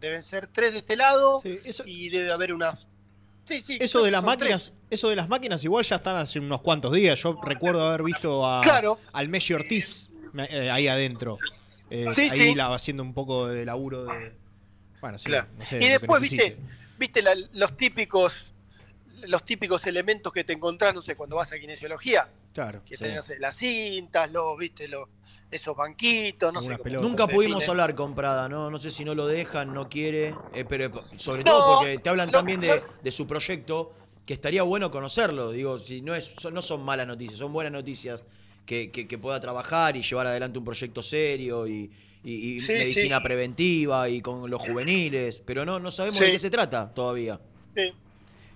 Deben ser 3 de este lado y debe haber unas... Sí, sí. Eso de las máquinas, eso de las máquinas igual ya están hace unos cuantos días. Yo recuerdo haber visto a, Claro. al Messi Ortiz eh, ahí adentro. Eh, Sí, ahí la- haciendo un poco de laburo de. Bueno, sí, Claro. no sé, y después, viste, viste la- los típicos los típicos elementos que te encontrás, no sé, cuando vas a kinesiología. Claro. Que tenés, no sé, las cintas, los, viste, los, esos banquitos, no sé. cómo- Nunca se pudimos define. hablar con Prada, ¿no? No sé si no lo dejan, no quiere, eh, pero sobre No, todo porque te hablan no, también de, no. de su proyecto, que estaría bueno conocerlo. Digo, si no, es, son- no son malas noticias, son buenas noticias que, que- que pueda trabajar y llevar adelante un proyecto serio y, y- y Sí, medicina sí. preventiva y con los juveniles, pero no, no sabemos Sí. de qué se trata todavía. Sí.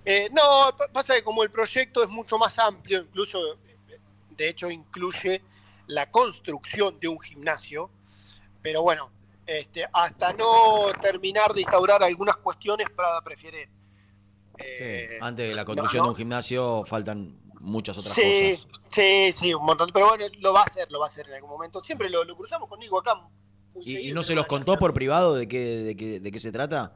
Eh, no, pa- pasa que como el proyecto es mucho más amplio, incluso, de hecho, incluye la construcción de un gimnasio, pero bueno, este, hasta no terminar de instaurar algunas cuestiones, Prada prefiere... eh, Antes de la construcción no. de un gimnasio faltan muchas otras sí, cosas. sí, sí, un montón, pero bueno, lo va a hacer, lo va a hacer en algún momento. Siempre lo, lo cruzamos conmigo acá. muy ¿Y, no se los contó por privado de qué, de qué, de qué se trata?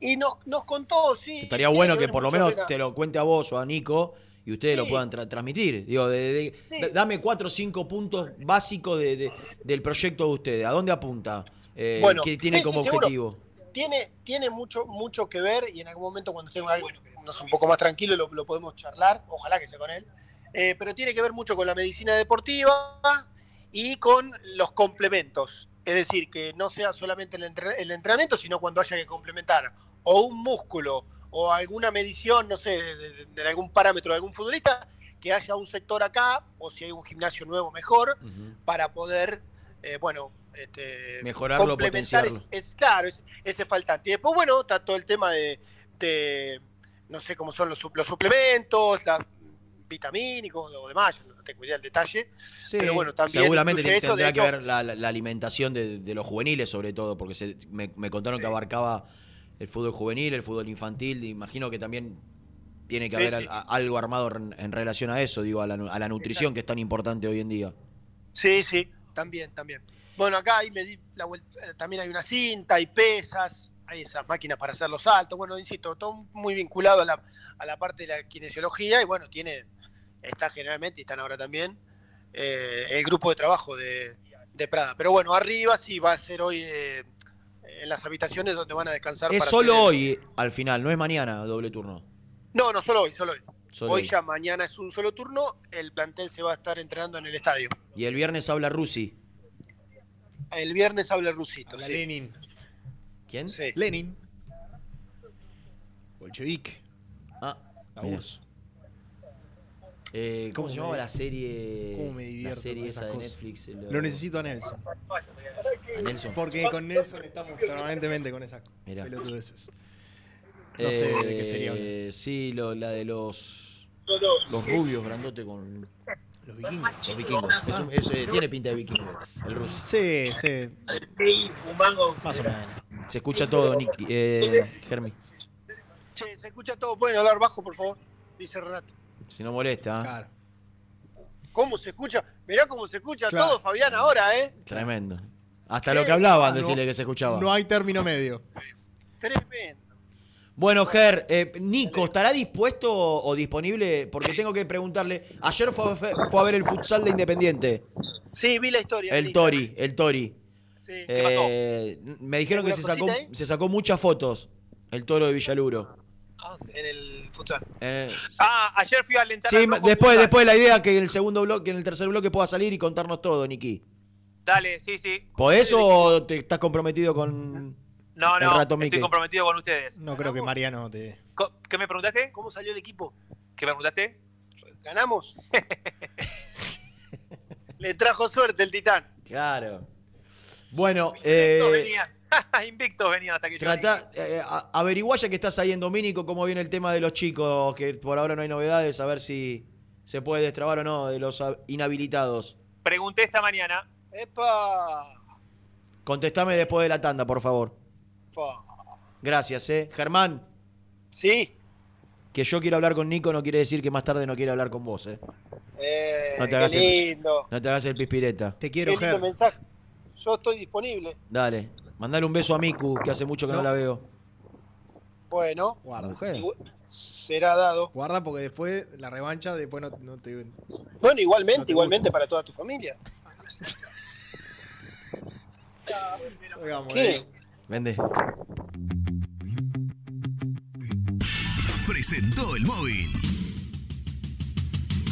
Y nos, nos contó, sí. Estaría bueno que por lo menos te lo cuente a vos o a Nico y ustedes lo puedan tra- transmitir. Digo, de- de- da- dame cuatro o cinco puntos básicos de- de- del proyecto de ustedes. ¿A dónde apunta? Eh, Bueno, ¿Qué tiene sí, como seguro. objetivo? tiene, tiene mucho, mucho que ver y en algún momento cuando sé, un poco más tranquilo lo, lo podemos charlar, ojalá que sea con él, Eh, pero tiene que ver mucho con la medicina deportiva y con los complementos. Es decir, que no sea solamente el, entre- el entrenamiento, sino cuando haya que complementar o un músculo o alguna medición, no sé, de, de- de algún parámetro de algún futbolista, que haya un sector acá, o si hay un gimnasio nuevo mejor, para poder, eh, bueno, este, Mejorarlo, complementar potenciarlo. es, es- claro, es- ese faltante. Y después, bueno, está todo el tema de, de, no sé cómo son los, los suplementos, los vitamínicos o demás, yo no tengo idea del detalle. Sí, pero bueno, también seguramente tendrá que hecho- ver la, la- la alimentación de, de los juveniles, sobre todo, porque se- me, me contaron que abarcaba el fútbol juvenil, el fútbol infantil. Imagino que también tiene que Sí, haber sí. al- a- algo armado en, relación a eso, digo, a la, a la nutrición que es tan importante hoy en día. Sí, sí, también, también. Bueno, acá ahí me di la vuelta, eh, también hay una cinta, hay pesas, hay esas máquinas para hacer los saltos. Bueno, insisto, todo muy vinculado a la, a la parte de la kinesiología y bueno, tiene, está generalmente, y están ahora también, eh, el grupo de trabajo de, de Prada. Pero bueno, arriba sí va a ser hoy eh, en las habitaciones donde van a descansar. Es para solo hoy, al final, no es mañana doble turno. No, no, solo hoy, solo hoy. Solo hoy hoy. ya mañana es un solo turno, el plantel se va a estar entrenando en el estadio. Y el viernes habla Rusi. El viernes habla Rusito. Habla sí. Lenin. ¿Quién? Lenin. Bolchevique. Ah. URSS. Eh, ¿Cómo ¿Cómo se me- llamaba la serie? cómo me la divierto serie con esa de cosas. Netflix. Lo necesito a Nelson. A Nelson. Porque con Nelson estamos permanentemente con esas Mirá. pelotudeces. No sé de qué sería. Eh, Sí, lo- la de los. Los- rubios, grandote con. Los vikingos. Los vikingos. Es un- es, eh, tiene pinta de vikingos, el ruso. Sí, sí. Más o menos. Se escucha todo, Nicky. Eh, Germi. Che, se escucha todo. ¿Pueden hablar bajo, por favor? Dice Renato. Si no molesta. ¿eh? Claro. ¿Cómo se escucha? Mirá cómo se escucha Claro. todo, Fabián, ahora, ¿eh? Tremendo. Hasta lo que hablaban, No- decirle que se escuchaba. No hay término medio. Tremendo. Bueno, Ger, eh, Nico, ¿estará dispuesto o disponible? Porque tengo que preguntarle. Ayer fue, fue a ver el futsal de Independiente. Sí, vi la historia. El. Tori, el Tori. Sí. Eh, me dijeron que ¿Alguna se sacó, ahí? se sacó muchas fotos. El toro de Villaluro. En el futsal. Eh, Ah, ayer fui a alentar sí, al Rojo después, Futsal. después la idea que en el segundo bloque, en el tercer bloque pueda salir y contarnos todo, Niki. Dale, sí, sí. ¿Podés o te estás comprometido con No, el no, rato estoy Mickey? comprometido con ustedes. No creo que Mariano te. ¿Qué me preguntaste? ¿Cómo salió el equipo? ¿Qué me preguntaste? ¿Ganamos? Le trajo suerte el titán. Claro. Bueno, eh. Invictos venían hasta que yo trata, eh, a- averiguá ya que estás ahí en Domínico cómo viene el tema de los chicos, que por ahora no hay novedades, a ver si se puede destrabar o no de los inhabilitados. Pregunté esta mañana. ¡Epa! Contestame después de la tanda, por favor. Fa. Gracias, eh. Germán. Sí. Que yo quiero hablar con Nico no quiere decir que más tarde no quiere hablar con vos, eh. Eh, No te qué hagas el- lindo. No te hagas el pispireta. Te lindo mensaje. Yo estoy disponible. Dale. Mandale un beso a Miku, que hace mucho que no, la veo. Bueno, Guarda. Será dado. Guarda porque después la revancha, después no, no te. Bueno, igualmente, No te igualmente para toda tu familia. ¿Qué? Vende. Presentó el móvil.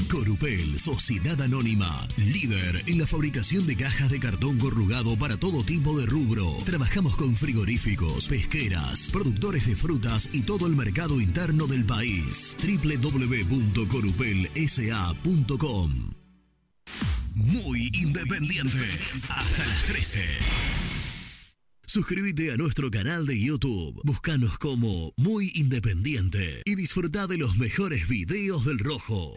Corupel, Sociedad Anónima, líder en la fabricación de cajas de cartón corrugado para todo tipo de rubro. Trabajamos con frigoríficos, pesqueras, productores de frutas y todo el mercado interno del país. www.corupelsa.com Muy independiente. Hasta las 13. Suscríbete a nuestro canal de YouTube. Búscanos como Muy Independiente y disfruta de los mejores videos del Rojo.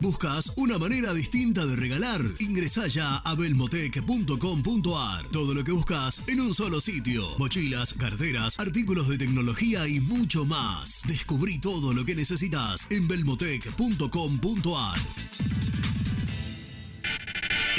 ¿Buscas una manera distinta de regalar? Ingresá ya a belmotec.com.ar. Todo lo que buscas en un solo sitio. Mochilas, carteras, artículos de tecnología y mucho más. Descubrí todo lo que necesitas en belmotec.com.ar.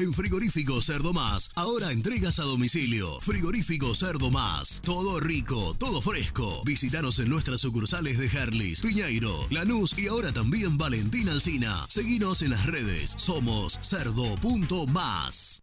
En Frigorífico Cerdo Más, ahora entregas a domicilio. Frigorífico Cerdo Más, todo rico, todo fresco. Visítanos en nuestras sucursales de Herlis, Piñeiro, Lanús y ahora también Valentín Alsina. Seguinos en las redes, somos cerdo.más.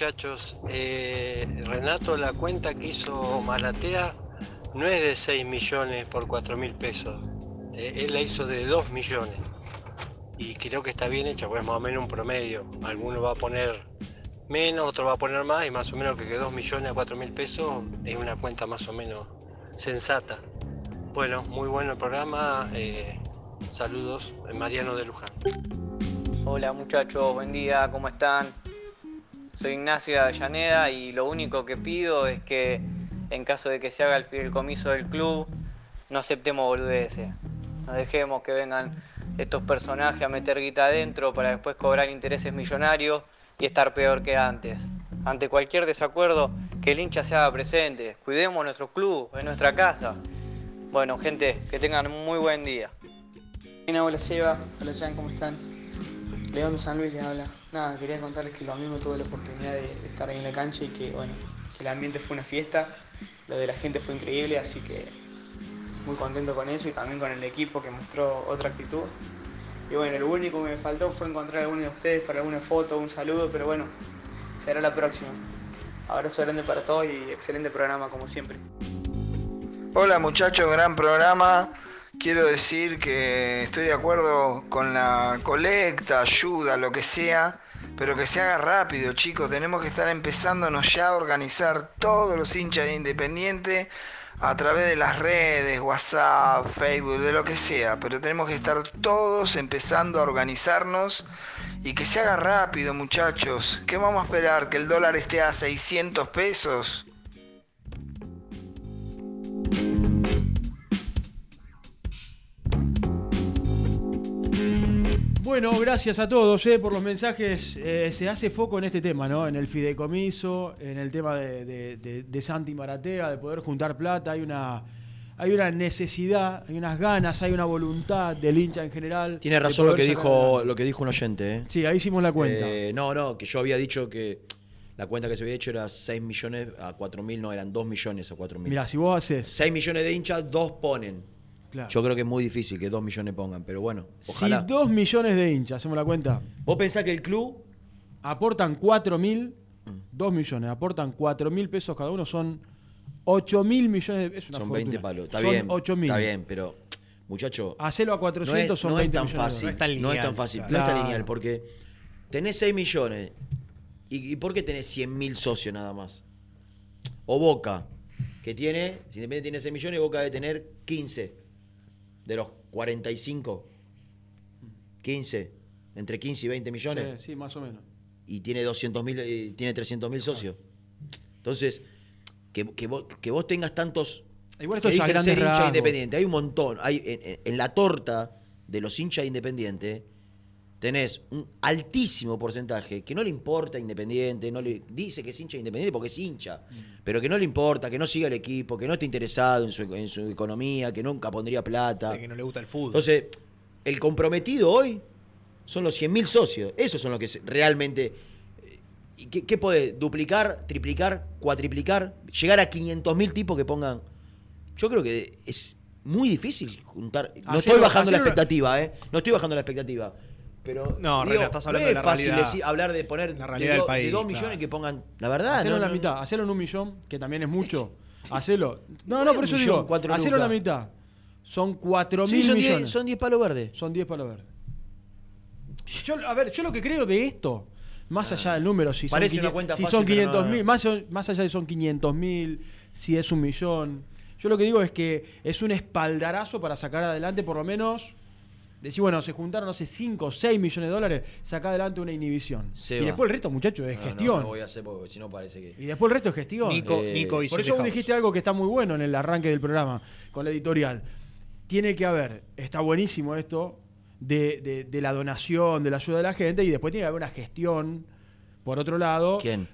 Muchachos. Eh, Renato, la cuenta que hizo Malatea no es de 6 millones por 4 mil pesos. Eh, él la hizo de 2 millones. Y creo que está bien hecha, pues más o menos un promedio. Alguno va a poner menos, otro va a poner más y más o menos que que 2 millones a 4 mil pesos es una cuenta más o menos sensata. Bueno, muy bueno el programa. eh, saludos, Mariano de Luján. Hola muchachos, buen día, ¿cómo están? Soy Ignacio Avellaneda y lo único que pido es que en caso de que se haga el fideicomiso del club, no aceptemos boludeces. No dejemos que vengan estos personajes a meter guita adentro para después cobrar intereses millonarios y estar peor que antes. Ante cualquier desacuerdo, que el hincha se haga presente. Cuidemos nuestro club, es nuestra casa. Bueno, gente, que tengan un muy buen día. Hola Seba, hola Jan, ¿cómo están? León San Luis le habla. Nada, quería contarles que lo mismo tuve la oportunidad de, estar ahí en la cancha y que bueno, que el ambiente fue una fiesta, lo de la gente fue increíble, así que muy contento con eso y también con el equipo que mostró otra actitud. Y bueno, lo único que me faltó fue encontrar a alguno de ustedes para alguna foto, un saludo, pero bueno, será la próxima. Abrazo grande para todos y excelente programa como siempre. Hola muchachos, gran programa. Quiero decir que estoy de acuerdo con la colecta, ayuda, lo que sea, pero que se haga rápido, chicos. Tenemos que estar empezándonos ya a organizar todos los hinchas de Independiente a través de las redes, WhatsApp, Facebook, de lo que sea. Pero tenemos que estar todos empezando a organizarnos y que se haga rápido, muchachos. ¿Qué vamos a esperar? ¿Que el dólar esté a 600 pesos? Bueno, gracias a todos eh, por los mensajes. Eh, se hace foco en este tema, ¿no? En el fideicomiso, en el tema de, de- de- de Santi Maratea, de poder juntar plata. Hay una, hay una necesidad, hay unas ganas, hay una voluntad del hincha en general. Tiene razón lo que dijo lo que dijo un oyente, ¿eh? Sí, ahí hicimos la cuenta. Eh, no, no, que yo había dicho que la cuenta que se había hecho era 6 millones a 4 mil, no, eran 2 millones a 4 mil. Mirá, si vos haces. 6 millones de hinchas, 2 ponen. Claro. Yo creo que es muy difícil que 2 millones pongan, pero bueno, ojalá. Si dos millones de hinchas, hacemos la cuenta. ¿Vos pensás que el club aportan 4 mil, 2 millones, aportan 4 mil pesos cada uno, son 8 mil millones de Es una son fortuna. 20 palos. Está Son bien. 8 mil. Está bien, pero muchacho. Hacelo a 400 no es, son no 20 es tan millones fácil. No es tan No es tan fácil. claro. No es tan lineal porque tenés 6 millones. ¿Y, y por qué tenés 100 mil socios nada más? O Boca, que tiene, si Independiente tiene 6 millones, Boca debe tener 15 de los 45. 15, entre 15 y 20 millones. Sí, sí, más o menos. y tiene 200 mil, tiene 300 mil socios. Entonces, que, que vos, que vos tengas tantos Igual esto que es dicen ser hincha independiente, hay un montón. Hay, en- en la torta de los hinchas independientes tenés un altísimo porcentaje que no le importa Independiente, no le dice que es hincha Independiente porque es hincha, Mm. pero que no le importa, que no siga el equipo, que no esté interesado en su, en su economía, que nunca pondría plata. Que no le gusta el fútbol. Entonces, el comprometido hoy son los 100.000 socios. Esos son los que realmente... eh, ¿y ¿Qué, qué podés? ¿Duplicar, triplicar, cuatriplicar? ¿Llegar a 500.000 tipos que pongan...? Yo creo que es muy difícil juntar... No estoy bajando la expectativa, ¿eh? No estoy bajando la expectativa. Pero, No, digo, Reina, estás hablando no de es la fácil realidad. decir- hablar de poner La de realidad do- del país, de 2 claro. millones que pongan... La verdad, Hacelo no, en la no, mitad, hacelo en un millón, que también es mucho. Hacelo. No, no, por eso digo, millón, cuatro hacelo en la mitad. Son 4 Sí, mil son diez- millones. son 10 palos verdes. Son 10 palos verdes. Yo, a ver, yo lo que creo de esto, más allá del número, si Ah. Parece son, una 500 cuenta si fácil, son pero 500 no- mil, más, más allá de son 500 mil, si es un millón. Yo lo que digo es que es un espaldarazo para sacar adelante por lo menos... Decir, bueno, se juntaron, no sé, 5 o 6 millones de dólares, saca adelante una inhibición. Seba. Y después el resto, muchachos, es No, gestión. No, voy a hacer porque si no parece que... Y después el resto es gestión. Nico- Eh, Nico dice Por eso vos dijiste algo que está muy bueno en el arranque del programa, con la editorial. Tiene que haber, está buenísimo esto, de, de- de la donación, de la ayuda de la gente, y después tiene que haber una gestión, por otro lado, ¿Quién?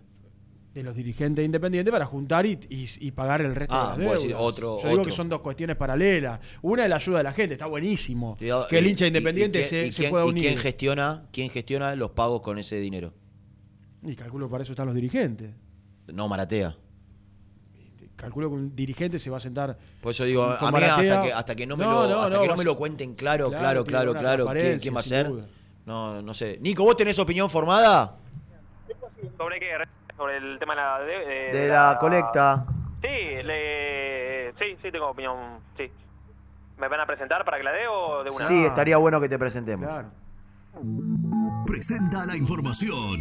De los dirigentes independientes para juntar y, y- y pagar el resto Ah, de las deudas. otro- Yo digo que son dos cuestiones paralelas. Una es la ayuda de la gente, está buenísimo. Cuidado, que el y- hincha y- independiente y se, y se quién- pueda ¿Y unir. quién gestiona, quién gestiona los pagos con ese dinero? Y calculo que para eso están los dirigentes. No, Maratea. Calculo que un dirigente se va a sentar. Por eso digo, con a mí Maratea. hasta que, hasta que no me No, lo, no, hasta no, que no vas- me lo cuenten claro, Claro, claro, claro, ¿quién, va a ser? duda. No, no sé. Nico, ¿vos tenés opinión formada? ¿Sobre qué? Sobre el tema de la... De, De la colecta. Sí, le... sí, sí, tengo opinión, sí. ¿Me van a presentar para que la dé o de una? Sí, estaría bueno que te presentemos. Presenta la información.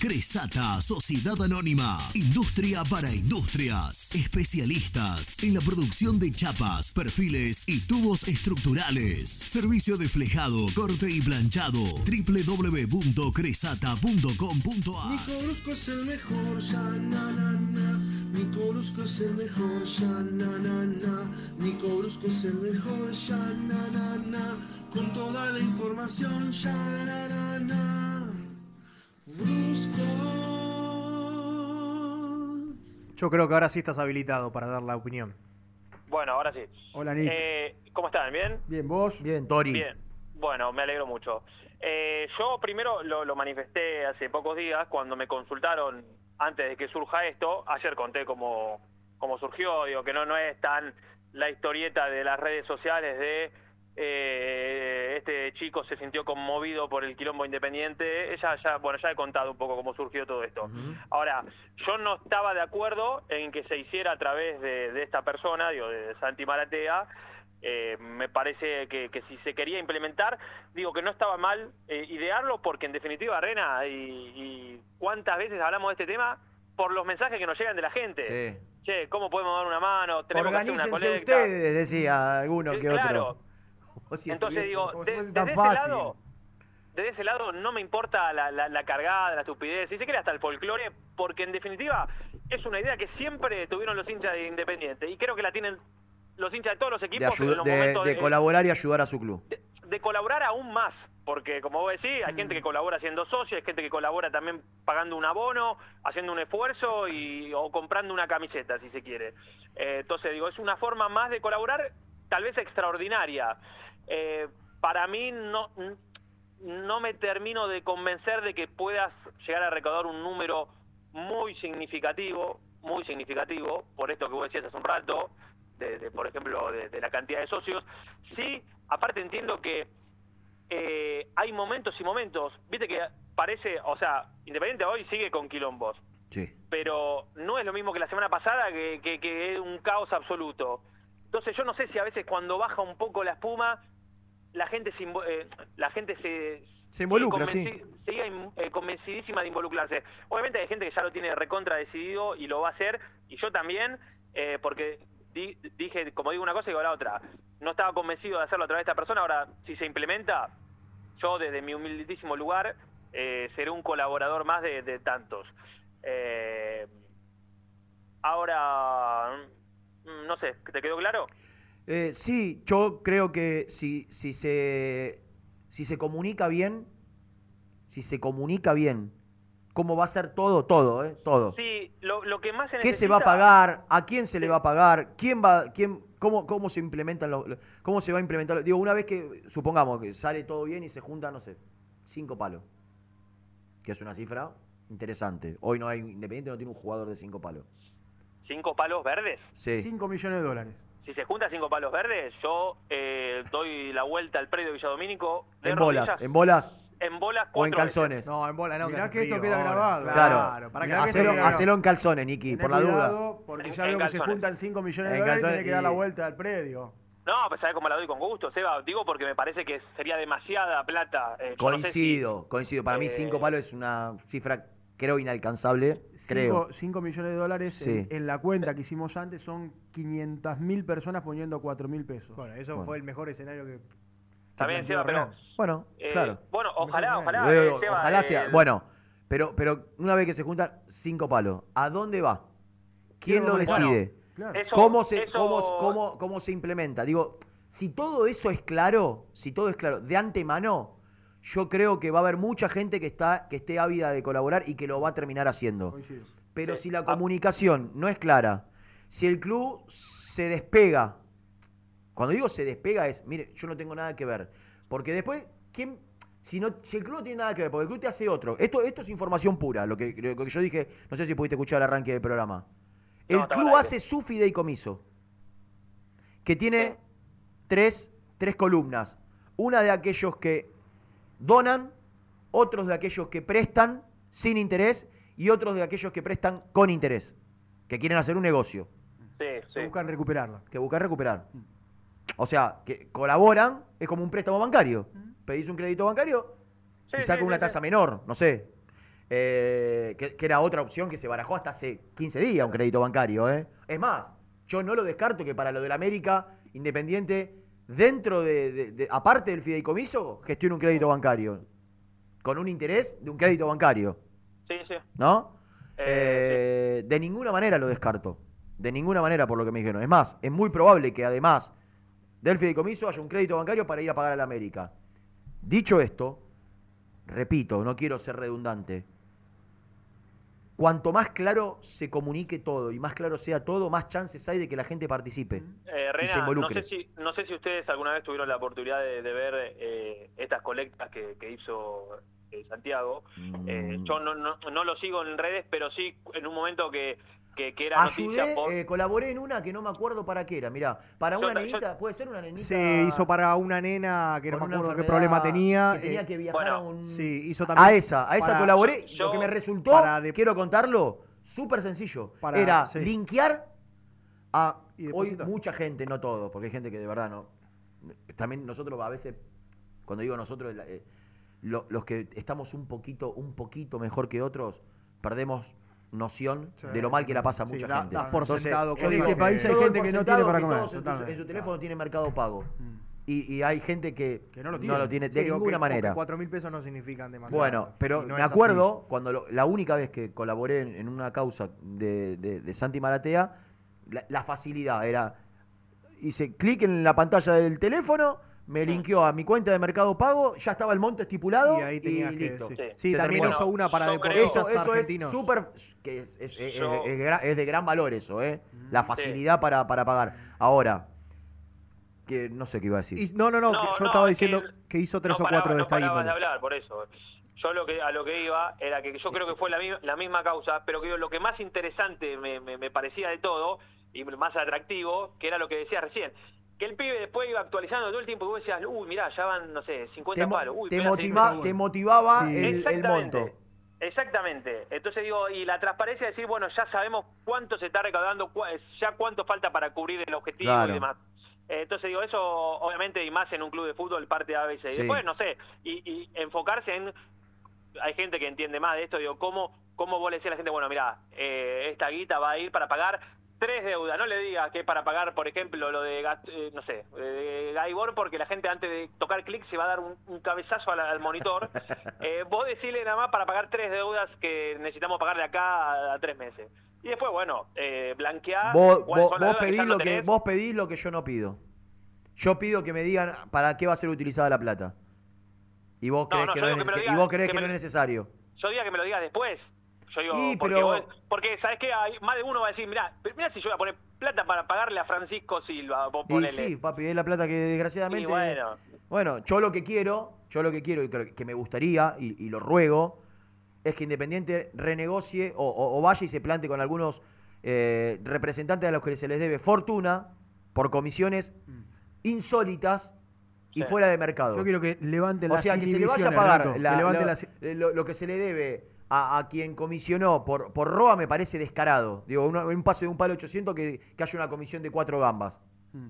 Cresata, Sociedad Anónima, Industria para Industrias, especialistas en la producción de chapas, perfiles y tubos estructurales. Servicio de flejado, corte y planchado. www.cresata.com.ar Nico Brusco es el mejor, ya na na na. Nico Brusco es el mejor, ya na na na. Nico Brusco es el mejor, ya na na na. Con toda la información, ya na na na. Yo creo que ahora sí estás habilitado para dar la opinión. Bueno, ahora sí. Hola, Nick. Eh, ¿Cómo están? ¿Bien? Bien, vos. Bien, Tori. Bien. Bueno, me alegro mucho. Eh, yo primero lo, lo manifesté hace pocos días cuando me consultaron antes de que surja esto. Ayer conté cómo, cómo surgió, digo que no, no es tan la historieta de las redes sociales de eh, este chico se sintió conmovido por el quilombo independiente. Ella ya, bueno, ya he contado un poco cómo surgió todo esto. Ahora, yo no estaba de acuerdo en que se hiciera a través de, de esta persona, digo, de Santi Maratea. Eh, me parece que, que si se quería implementar, digo que no estaba mal eh, idearlo porque en definitiva, Rena, y, y cuántas veces hablamos de este tema por los mensajes que nos llegan de la gente. Sí. Che, ¿cómo podemos dar una mano? Una Organícense ustedes, decía alguno Eh, que otro. claro. Si Entonces digo, como de- desde ese lado, desde ese lado no me importa la, la- la cargada, la estupidez, si se quiere hasta el folclore, porque en definitiva es una idea que siempre tuvieron los hinchas de Independiente y creo que la tienen los hinchas de todos los De, equipos en los de- momentos de de- colaborar y ayudar a su club. de colaborar aún más, porque como vos decís, hay gente que colabora siendo socio, hay gente que colabora también pagando un abono, haciendo un esfuerzo y, o comprando una camiseta, si se quiere. Eh, entonces, digo, es una forma más de colaborar, tal vez extraordinaria. Eh, para mí no, no me termino de convencer de que puedas llegar a recaudar un número muy significativo, muy significativo, por esto que vos decías hace un rato, de, de, por ejemplo, de, de la cantidad de socios. Sí, aparte entiendo que eh, hay momentos y momentos, viste que parece, o sea, Independiente hoy sigue con quilombos, Sí. pero no es lo mismo que la semana pasada, que, que, que es un caos absoluto. Entonces yo no sé si a veces cuando baja un poco la espuma, la gente se, eh, la gente se... Se involucra, sí. Sigue eh, convencidísima de involucrarse. Obviamente hay gente que ya lo tiene recontra decidido y lo va a hacer, y yo también, eh, porque di- dije, como digo una cosa, digo la otra. No estaba convencido de hacerlo a través de esta persona, ahora si se implementa, yo desde mi humildísimo lugar eh, seré un colaborador más de, de tantos. Eh, ahora, no sé, ¿te quedó claro? Eh, sí, yo creo que si, si, se, si se comunica bien, si se comunica bien, cómo va a ser todo, todo, ¿eh? Todo. Sí, lo, lo que más se ¿Qué se va a pagar? ¿A quién se le va a pagar? ¿Quién va, quién, cómo, cómo se implementan los, cómo se va a implementar? Digo, una vez que, supongamos que sale todo bien y se juntan, no sé, cinco palos. Que es una cifra interesante. Hoy no hay, Independiente no tiene un jugador de cinco palos. ¿Cinco palos verdes? Sí. 5 millones de dólares. Si se juntan cinco palos verdes, yo eh, doy la vuelta al predio Villadomínico. de En bolas, en bolas En bolas o en calzones. No, en bola no. Mirá que esto frío queda ahora. grabado. Claro, para que Mirá que hacelo, hacelo en calzones, Niki, por la duda. Porque En- ya en veo que se juntan 5 millones de En dólares tiene que dar la vuelta al predio. No, pues sabes cómo la doy con gusto, Seba. Digo porque me parece que sería demasiada plata. Eh, yo no sé si- Coincido, coincido. Para mí eh, cinco palos es una cifra, creo, inalcanzable. Creo. 5 millones de dólares Sí. en, en la cuenta que hicimos antes son 500 mil personas poniendo 4 mil pesos. Bueno, eso Bueno. fue el mejor escenario que. Está bien, Seba, pero... Bueno, eh, claro. Bueno, ojalá, ojalá. Luego, eh, ojalá eh, sea. Bueno, pero, pero una vez que se juntan cinco palos, ¿a dónde va? ¿Quién lo Bueno, decide? claro. ¿Cómo, se, eso- cómo, cómo- cómo se implementa? Digo, si todo eso es claro, si todo es claro de antemano, yo creo que va a haber mucha gente que, está, que esté ávida de colaborar y que lo va a terminar haciendo. Coincido. Pero Sí. si la Ah. comunicación no es clara, si el club se despega, cuando digo se despega es, mire, yo no tengo nada que ver, porque después, ¿quién, si, no, si el club no tiene nada que ver, porque el club te hace otro, esto, esto es información pura, lo que, lo que yo dije, no sé si pudiste escuchar el arranque del programa. El No, club hace su fideicomiso, que tiene tres, tres columnas. Una de aquellos que donan, otros de aquellos que prestan sin interés y otros de aquellos que prestan con interés, que quieren hacer un negocio, Sí, sí. Buscan recuperarla. que buscan recuperar. O sea, que colaboran, es como un préstamo bancario. Pedís un crédito bancario Sí, y saca sí, una sí, tasa sí. menor, no sé. Eh, que, que era otra opción que se barajó hasta hace 15 días un crédito bancario. ¿eh? Es más, yo no lo descarto que para lo del América Independiente, dentro de, de- de- aparte del fideicomiso, gestione un crédito bancario. Con un interés de un crédito bancario. Sí, sí. ¿No? Eh, Eh, de ninguna manera lo descarto. De ninguna manera, por lo que me dijeron. Es más, es muy probable que además del fideicomiso haya un crédito bancario para ir a pagar a la América. Dicho esto, repito, no quiero ser redundante. Cuanto más claro se comunique todo y más claro sea todo, más chances hay de que la gente participe Eh, y Rena, se no involucre. sé, si, no sé si ustedes alguna vez tuvieron la oportunidad de, de ver eh, estas colectas que, que hizo eh, Santiago. Eh, Mm. yo no, no, no lo sigo en redes, pero sí en un momento que, que, que era noticia Ayudé, por... eh, colaboré en una que no me acuerdo para qué era. Mirá, para Yo una yo- nenita, ¿puede ser una nenita? Se hizo para una nena que no me acuerdo qué problema tenía. que tenía eh, que viajar a un... Sí, hizo también. A esa, a esa para- colaboré. yo- Lo que me resultó, para de- quiero contarlo, súper sencillo. Para- Era sí. linkear a Y hoy mucha gente, no todos, porque hay gente que de verdad no. También nosotros a veces, cuando digo nosotros, eh, lo- los que estamos un poquito, un poquito mejor que otros, perdemos noción Sí. de lo mal que la pasa a Sí, mucha da- gente. das por sentado yo cosas digo, que- país hay gente que no sentado tiene para comer, todos en, tu- en su teléfono tiene mercado pago. Y, y hay gente que, Que no lo no lo tiene. de Sí, ninguna que- manera. cuatro mil pesos no significan demasiado. Bueno, pero no me acuerdo cuando lo- la única vez que colaboré en, en una causa de, de- de Santi Maratea, la, la facilidad era, hice clic en la pantalla del teléfono, me linkeó a mi cuenta de Mercado Pago, ya estaba el monto estipulado Y ahí y tenías que- listo. sí. También terminó. hizo una para Eso, deportistas eso es argentinos. súper, que es, es- es- Yo- es gra- es de gran valor eso, ¿eh? La facilidad para, para pagar. Ahora, que no sé qué iba a decir. Y- no, no, no, No, yo no, estaba que diciendo que, hizo tres no o cuatro de no esta índole. de hablar, por eso. Yo lo que, a lo que iba era que yo creo que fue la, mi- la misma causa, pero que lo que más interesante me, me- me parecía de todo y más atractivo, que era lo que decía recién, que el pibe después iba actualizando todo el tiempo y vos decías, uy, mirá, ya van, no sé, 50 Te, palos. Uy, te mirá, motiva- 50. te motivaba Sí. el, el Exactamente. monto. Exactamente. Entonces digo, y la transparencia de decir, bueno, ya sabemos cuánto se está recaudando, ya cuánto falta para cubrir el objetivo Claro. y demás. Eh, Entonces digo, eso obviamente y más en un club de fútbol parte a veces. Sí. Y después, no sé, y, y enfocarse en... Hay gente que entiende más de esto, digo, ¿cómo, cómo vos le decís a la gente, bueno, mira, esta guita va a ir para pagar tres deudas, no le digas que es para pagar, por ejemplo, lo de, eh, no sé, de Gaibor, porque la gente antes de tocar clic se va a dar un, un cabezazo al, al monitor. Eh, vos decirle nada más para pagar tres deudas que necesitamos pagar de acá a, a tres meses. Y después, bueno, eh, blanquear. Vos, pedís lo que, vos pedís lo que yo no pido. Yo pido que me digan para qué va a ser utilizada la plata. Y vos crees no, que no, es, que me lo que- y digas, vos crees que que me no es lo- necesario. Yo diga que me lo digas después. Yo digo, Y, porque, pero- vos- porque ¿sabes qué? Hay, más de uno va a decir, mira, mira si yo voy a poner plata para pagarle a Francisco Silva, vos Y ponele. sí, papi, es la plata que desgraciadamente. Y bueno. Bueno, yo lo que quiero, yo lo que quiero y creo que me gustaría, y, y lo ruego, es que Independiente renegocie o, o- o vaya y se plante con algunos eh, representantes a los que se les debe fortuna por comisiones insólitas y fuera de mercado. Yo quiero que levanten O las sea, que se le vaya a pagar la- que lo que se le debe a, a quien comisionó por, por ROA me parece descarado. Digo, un pase de un palo 800 que, que haya una comisión de cuatro gambas.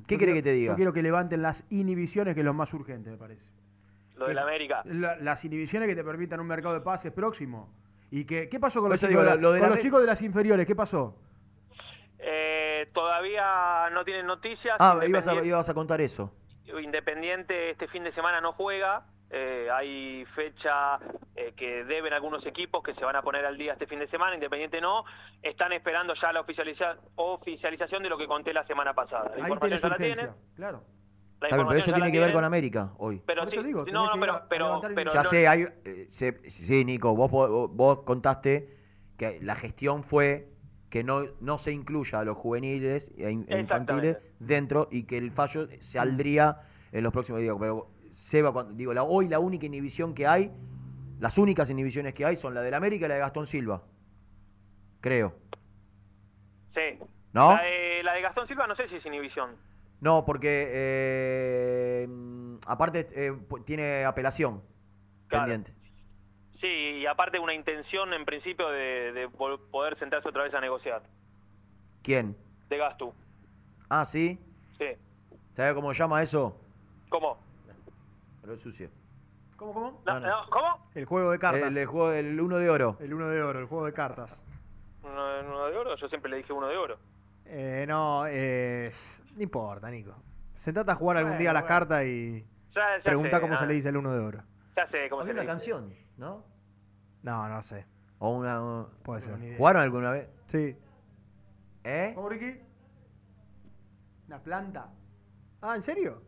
¿Qué Yo querés quiero- que te diga? Yo quiero que levanten las inhibiciones, que es lo más urgente, me parece. Lo de la América. La- las inhibiciones que te permitan un mercado de pases próximo. ¿Y que, qué pasó con, los, chicos, digo, de la- lo- lo de con la los Amé- chicos de las inferiores? ¿Qué pasó? Eh, todavía no tienen noticias. Ah, ibas a, Independiente- ibas a contar eso. Independiente este fin de semana no juega. Eh, hay fecha eh, que deben algunos equipos que se van a poner al día este fin de semana. Independiente no. Están esperando ya la oficializa- oficialización de lo que conté la semana pasada. La Ahí información la urgencia. tienen. Claro. La Está bien, pero eso tiene que ver con América hoy. Pero Por eso sí, digo, no, no, pero, pero, pero ya no- sé, hay, eh, se- sí, Nico, vos, po- vos contaste que la gestión fue que no, no se incluya a los juveniles e e infantiles dentro y que el fallo saldría en los próximos días. Pero Seba, cuando- digo, la, hoy la única inhibición que hay, las únicas inhibiciones que hay son la del América y la de Gastón Silva. Creo. Sí. ¿No? La de, la de Gastón Silva no sé si es inhibición. No, porque eh, mm, aparte eh, tiene apelación Claro. pendiente. Sí, y aparte una intención en principio de, poder sentarse otra vez a negociar. ¿Quién? De Gastu. Ah, sí. Sí. ¿Sabes cómo se llama eso? ¿Cómo? Pero es sucio. ¿Cómo, cómo? No, no, ¿Cómo? El juego de cartas. El, el juego del uno de oro. El uno de oro, el juego de cartas. ¿Uno, uno de oro? Yo siempre le dije uno de oro. Eh, no, eh, no importa, Nico. Sentate a jugar algún día a las cartas y Ya- ya pregunta sé, cómo se le dice el uno de oro. Ya sé cómo Había se le una dice. canción, ¿no? No, no sé. O una. Puede ser. ¿Jugaron alguna vez? Sí. ¿Eh? ¿Cómo, Ricky? Una planta. Ah, ¿en serio?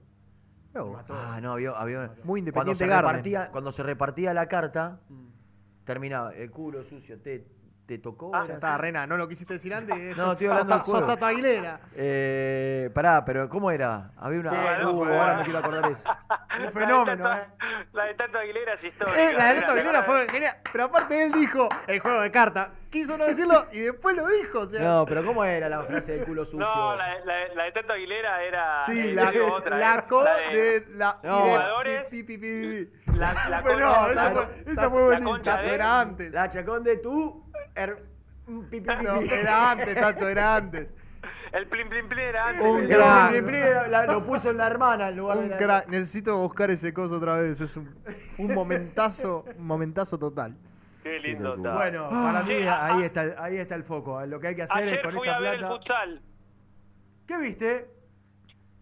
No. Ah, no, había. había Muy cuando independiente se, Garden. repartía, cuando se repartía la carta, terminaba el culo sucio, te, te tocó. Ah, ya así. está, Rena, no lo quisiste decir antes. No, estoy sos, hablando Tato Aguilera. Eh, pará, pero ¿cómo era? Había una. Sí, no, ahora me quiero acordar eso. Un fenómeno, ¿eh? La de Tato Aguilera es histórica. Eh, la de Tato ¿te Aguilera fue genial. Pero aparte él dijo el juego de cartas. Quiso no decirlo y después lo dijo. O sea, No, pero ¿cómo era la frase del culo sucio? No, la, la, la de Tato Aguilera era. Sí, eh, la, digo otra, la eh. co La de la y No. de Jugadores. pi, pi, pi, pi, pi. La, la de la de-. La chacón de tú. Er- pi, pi, pi, No, pi. era antes, Tato, era antes. El plin plin plin era antes. Un El- crack. Pli, pli, pli, la- lo puso en la hermana en lugar de Un la- crack. Necesito buscar ese coso otra vez. Es un, un momentazo, un momentazo total. Qué lindo está. Bueno, para mí a- ahí está, ahí está el foco. Lo que hay que hacer es Ayer con fui esa a ver el plata. futsal. ¿Qué viste?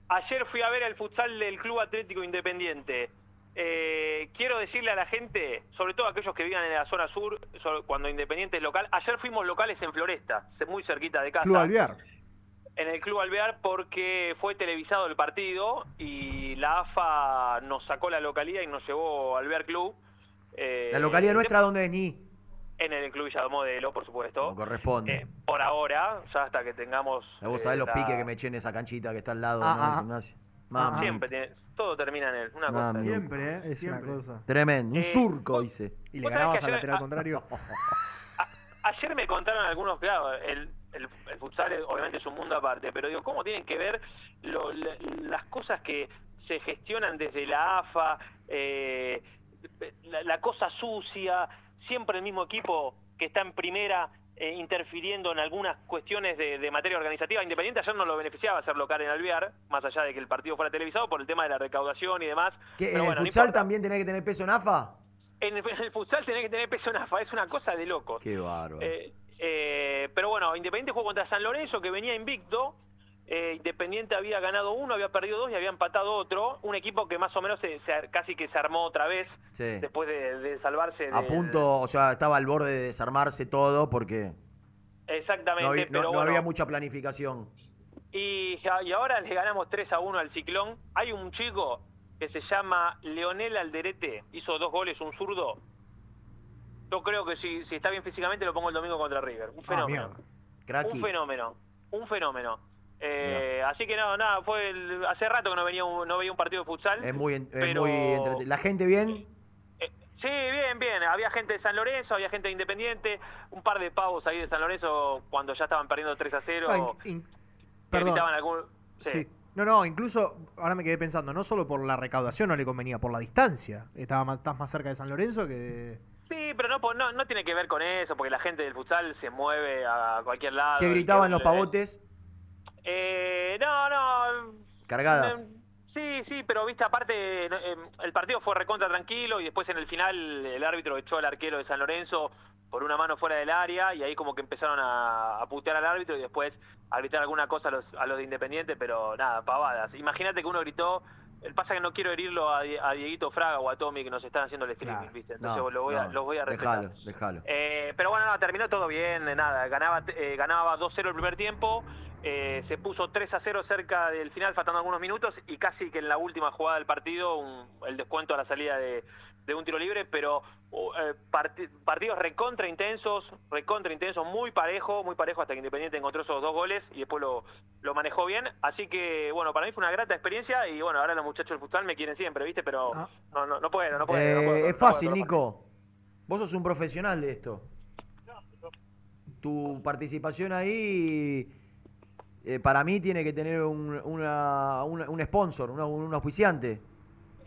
Ayer fui a ver el futsal del Club Atlético Independiente. Eh, quiero decirle a la gente, sobre todo aquellos que vivan en la zona sur, sobre- cuando Independiente es local, ayer fuimos locales en Floresta, muy cerquita de casa. Club Alvear. En el Club Alvear porque fue televisado el partido y la AFA nos sacó la localidad y nos llevó al Bear Club. Eh, La localidad el nuestra, ¿dónde es ni? En el Club Villa Modelo, por supuesto. Como corresponde. Eh, por ahora, ya hasta que tengamos... Vos eh, sabés los la- piques que me eché en esa canchita que está al lado Ah, ¿no? del ah. gimnasio. Mami. Siempre tiene- todo termina en él. Una cosa. Siempre, ¿eh? Es Siempre. una cosa. Tremendo. Un Eh, surco hice. Y le ganabas al lateral ah, contrario. Ayer me contaron algunos, claro, el, el, el futsal obviamente es un mundo aparte, pero digo, ¿cómo tienen que ver lo- la- las cosas que se gestionan desde la AFA, eh, la, la cosa sucia, siempre el mismo equipo que está en primera eh, interfiriendo en algunas cuestiones de, de materia organizativa. Independiente ayer no lo beneficiaba ser local en Alvear, más allá de que el partido fuera televisado por el tema de la recaudación y demás. ¿Qué, ¿En bueno, el futsal también tenés que tener peso en AFA? En el, en el futsal tenés que tener peso en AFA, es una cosa de locos. Qué bárbaro. Eh, eh, pero bueno, Independiente jugó contra San Lorenzo, que venía invicto. Eh, Independiente había ganado uno, había perdido dos y había empatado otro. Un equipo que más o menos se, se- casi que se armó otra vez Sí. después de, de salvarse. A punto, o sea, estaba al borde de desarmarse todo porque Exactamente, no había, no- pero no bueno. había mucha planificación. Y, ahora le ganamos 3 a 1 al Ciclón. Hay un chico que se llama Leonel Alderete, hizo dos goles, un zurdo. Yo creo que si, si está bien físicamente lo pongo el domingo contra River. Un Ah, fenómeno. Cracky. Un fenómeno, un fenómeno. Eh, así que no, nada, fue el- hace rato que no venía un, no veía un partido de futsal. Es muy, es muy entrete- La gente bien. Sí, bien, bien. Había gente de San Lorenzo, había gente de Independiente, un par de pavos ahí de San Lorenzo cuando ya estaban perdiendo 3 a 0. Ah, in- in- que perdón. gritaban algún- Sí. No, no, incluso ahora me quedé pensando, no solo por la recaudación no le convenía, por la distancia. Estaba más, estás más cerca de San Lorenzo que de... Sí, pero no, no, no tiene que ver con eso, porque la gente del futsal se mueve a cualquier lado. Que gritaban los eh, pavotes Eh, no, no. cargadas. eh, Sí, sí, pero viste, aparte, eh, el partido fue recontra tranquilo y después en el final el árbitro echó al arquero de San Lorenzo por una mano fuera del área y ahí como que empezaron a, a putear al árbitro y después a gritar alguna cosa a los, a los de Independiente, pero nada, pavadas. Imagínate que uno gritó, el pasa que no quiero herirlo a, a Dieguito Fraga o a Tommy que nos están haciendo el streaming, Claro. ¿viste? Entonces No, lo voy a, no, los voy a respetar. Déjalo, déjalo. Eh, pero bueno, no, terminó todo bien, nada, ganaba, eh, ganaba 2-0 el primer tiempo, eh, se puso 3-0 cerca del final, faltando algunos minutos, y casi que en la última jugada del partido, un- el descuento a la salida de, de un tiro libre, pero uh, eh, parti- partidos recontra intensos, recontra intensos, muy parejo, muy parejo hasta que Independiente encontró esos dos goles y después lo, lo manejó bien, así que bueno, para mí fue una grata experiencia y bueno, ahora los muchachos del futsal me quieren siempre, ¿viste? Pero no, no, no puedo, no puedo. Eh, no puedo, no es puedo, fácil, puedo. Nico. Vos sos un profesional de esto. Tu participación ahí, eh, para mí, tiene que tener un, una- un sponsor, una- un auspiciante.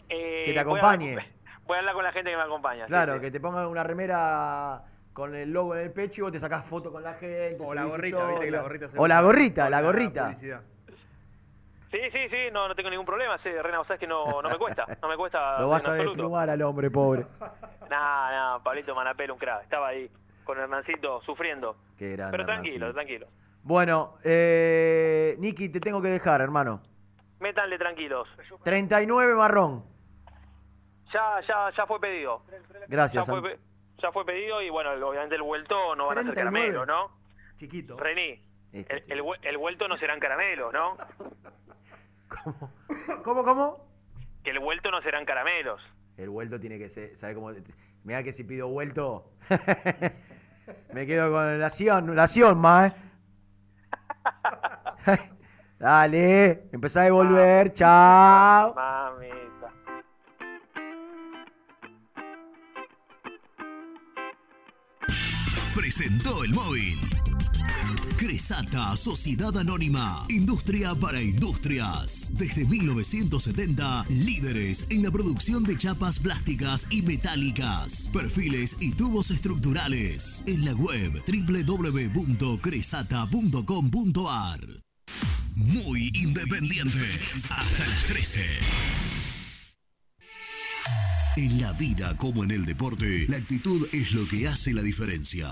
Eh, que te voy a- acompañe. Voy a hablar con la gente que me acompaña. Claro, sí. que te pongan una remera con el logo en el pecho y vos te sacás foto con la gente. O la gorrita, viste que la gorrita se O la gorrita, la la gorrita. publicidad. Sí, sí, sí, no, no tengo ningún problema. Sí, Rena, vos sabés que no, no me cuesta. No me cuesta. Lo vas a desplumar al hombre, pobre. Nah, nah, Pablito Manapel, un crack. Estaba ahí con Hernancito sufriendo. Qué grande. Pero tranquilo, Hernancito. tranquilo. Bueno, eh, Nicky, te tengo que dejar, hermano. Métanle tranquilos. 39 marrón. Ya, ya, ya fue pedido. Gracias, Ya fue, ya fue pedido y bueno, obviamente el vuelto no van a ser 39. caramelos, ¿no? Chiquito. Rení, Este el, el, vue- el vuelto no serán caramelos, ¿no? ¿Cómo, cómo? Que el vuelto no serán caramelos. El vuelto tiene que ser, ¿sabes cómo? Mira que si pido vuelto, me quedo con la acción, la acción más. ¿eh? Dale, empezá a devolver, chao. Mamita. Presentó el móvil. Cresata, Sociedad Anónima, Industria para Industrias. Desde 1970, líderes en la producción de chapas plásticas y metálicas, perfiles y tubos estructurales. En la web www.cresata.com.ar. Muy independiente. Hasta las 13. En la vida como en el deporte, la actitud es lo que hace la diferencia.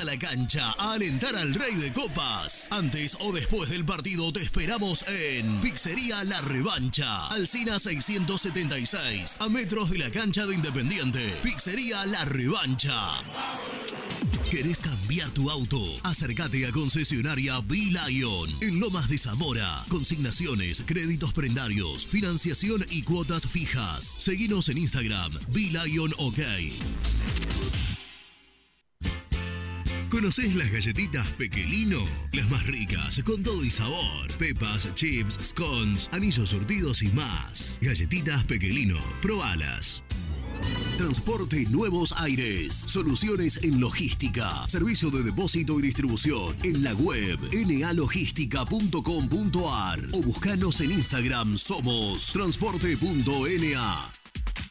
a la cancha a alentar al Rey de Copas. Antes o después del partido te esperamos en Pizzería La Revancha, Alcina 676, a metros de la cancha de Independiente. Pizzería La Revancha. ¿Querés cambiar tu auto? Acércate a concesionaria B-Lion en Lomas de Zamora. Consignaciones, créditos prendarios, financiación y cuotas fijas. Seguinos en Instagram, B-Lion OK. ¿Conocés las galletitas Pequelino? Las más ricas, con todo y sabor. Pepas, chips, scones, anillos surtidos y más. Galletitas Pequelino, probalas. Transporte Nuevos Aires. Soluciones en logística. Servicio de depósito y distribución en la web nalogística.com.ar o buscanos en Instagram somos transporte.na.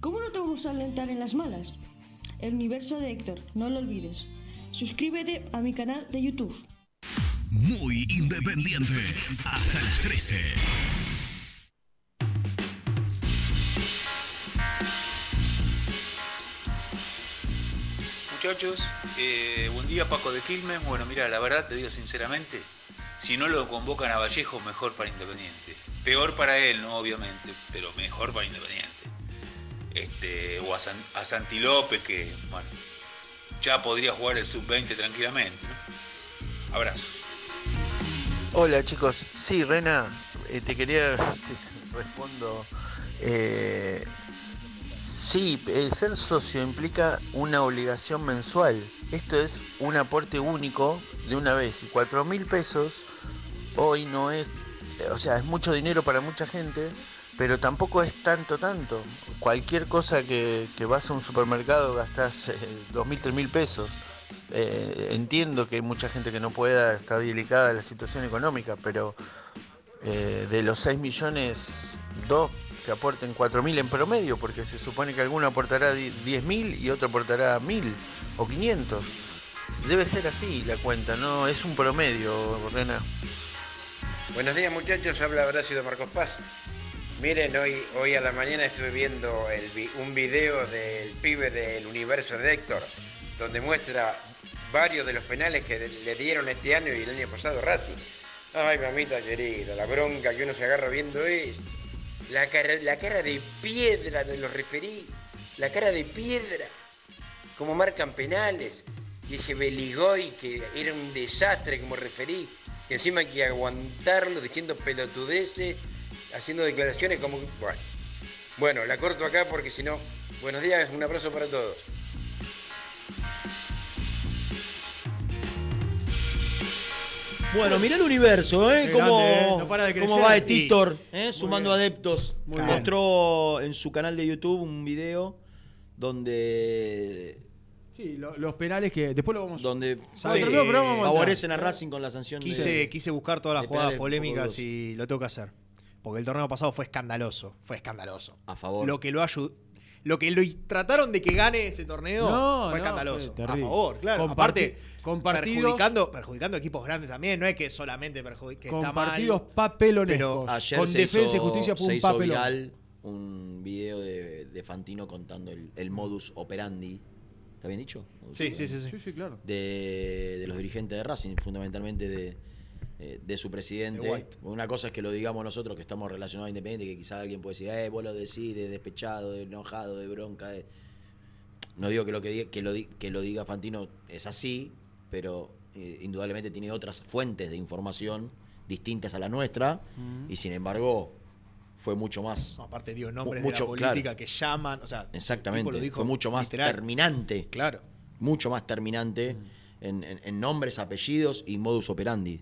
¿cómo no te vamos a alentar en las malas? El universo de Héctor, no lo olvides. Suscríbete a mi canal de YouTube. Muy independiente. Hasta las 13. Muchachos, eh, buen día Paco de Quilmes. Bueno, mira, la verdad te digo sinceramente, si no lo convocan a Vallejo, mejor para Independiente. Peor para él, no obviamente, pero mejor para Independiente. Este, o a, San- a Santi López, que bueno, ya podría jugar el sub-20 tranquilamente. Abrazos. Hola chicos, sí Rena, eh, te quería, te respondo, eh, sí, el ser socio implica una obligación mensual, esto es un aporte único de una vez y cuatro mil pesos hoy no es, o sea, es mucho dinero para mucha gente, pero tampoco es tanto, tanto, cualquier cosa que, que vas a un supermercado gastas eh, dos mil, tres pesos. Eh, entiendo que hay mucha gente que no pueda, está delicada la situación económica, pero eh, de los 6 millones, 2 que aporten 4 mil en promedio, porque se supone que alguno aportará 10 mil y otro aportará 1000 o 500. Debe ser así la cuenta, no es un promedio, Rena. Buenos días muchachos, habla Horacio de Marcos Paz. Miren, hoy, hoy a la mañana estuve viendo un video del pibe del universo de Héctor, donde muestra varios de los penales que le dieron este año y el año pasado Racing. Ay, mamita querida, la bronca que uno se agarra viendo esto. La cara, la cara de piedra de los referí, la cara de piedra, como marcan penales. Y ese Beligoy que era un desastre como referí, que encima hay que aguantarlo diciendo pelotudeces, haciendo declaraciones como... Bueno, bueno la corto acá porque si no... Buenos días, un abrazo para todos. Bueno, mirá el universo, ¿eh? Cómo, grande, ¿eh? No para de cómo va de. Titor, ¿eh? Sumando bien. adeptos. Muy bien. Mostró en su canal de YouTube un video donde Sí, lo- los penales que después lo vamos donde Sí, vamos a favorecen a. Racing con la sanción de- Quise, quise buscar todas las jugadas polémicas y lo tengo que hacer. Porque el torneo pasado fue escandaloso. Fue escandaloso. A favor. Lo que lo ayudó. Lo que lo trataron de que gane ese torneo No, fue no, escandaloso. fue a favor, claro. Comparti- Aparte, con partidos- perjudicando, perjudicando equipos grandes también. No es que solamente perjudica que Con partidos papelonescos. Pero Ayer con se defensa y hizo- justicia fue se un hizo papelón. viral un video de, de Fantino contando el, el modus operandi. ¿Está bien dicho? Sí, sí, sí. Sí, sí, claro. de, de los dirigentes de Racing, fundamentalmente de, eh, de su presidente. Una cosa es que lo digamos nosotros que estamos relacionados a Independiente, que quizás alguien puede decir, eh, vos lo decís de despechado, de enojado, de bronca. de-". No digo que lo, que, diga, que, lo, di- que lo diga Fantino es así, pero eh, indudablemente tiene otras fuentes de información distintas a la nuestra, Mm. y sin embargo fue mucho más. No, aparte dio nombres mucho, de la política claro. que llaman. O sea, Exactamente. lo dijo Fue mucho más literal. terminante. Claro. Mucho más terminante en, en- en nombres, apellidos y modus operandi.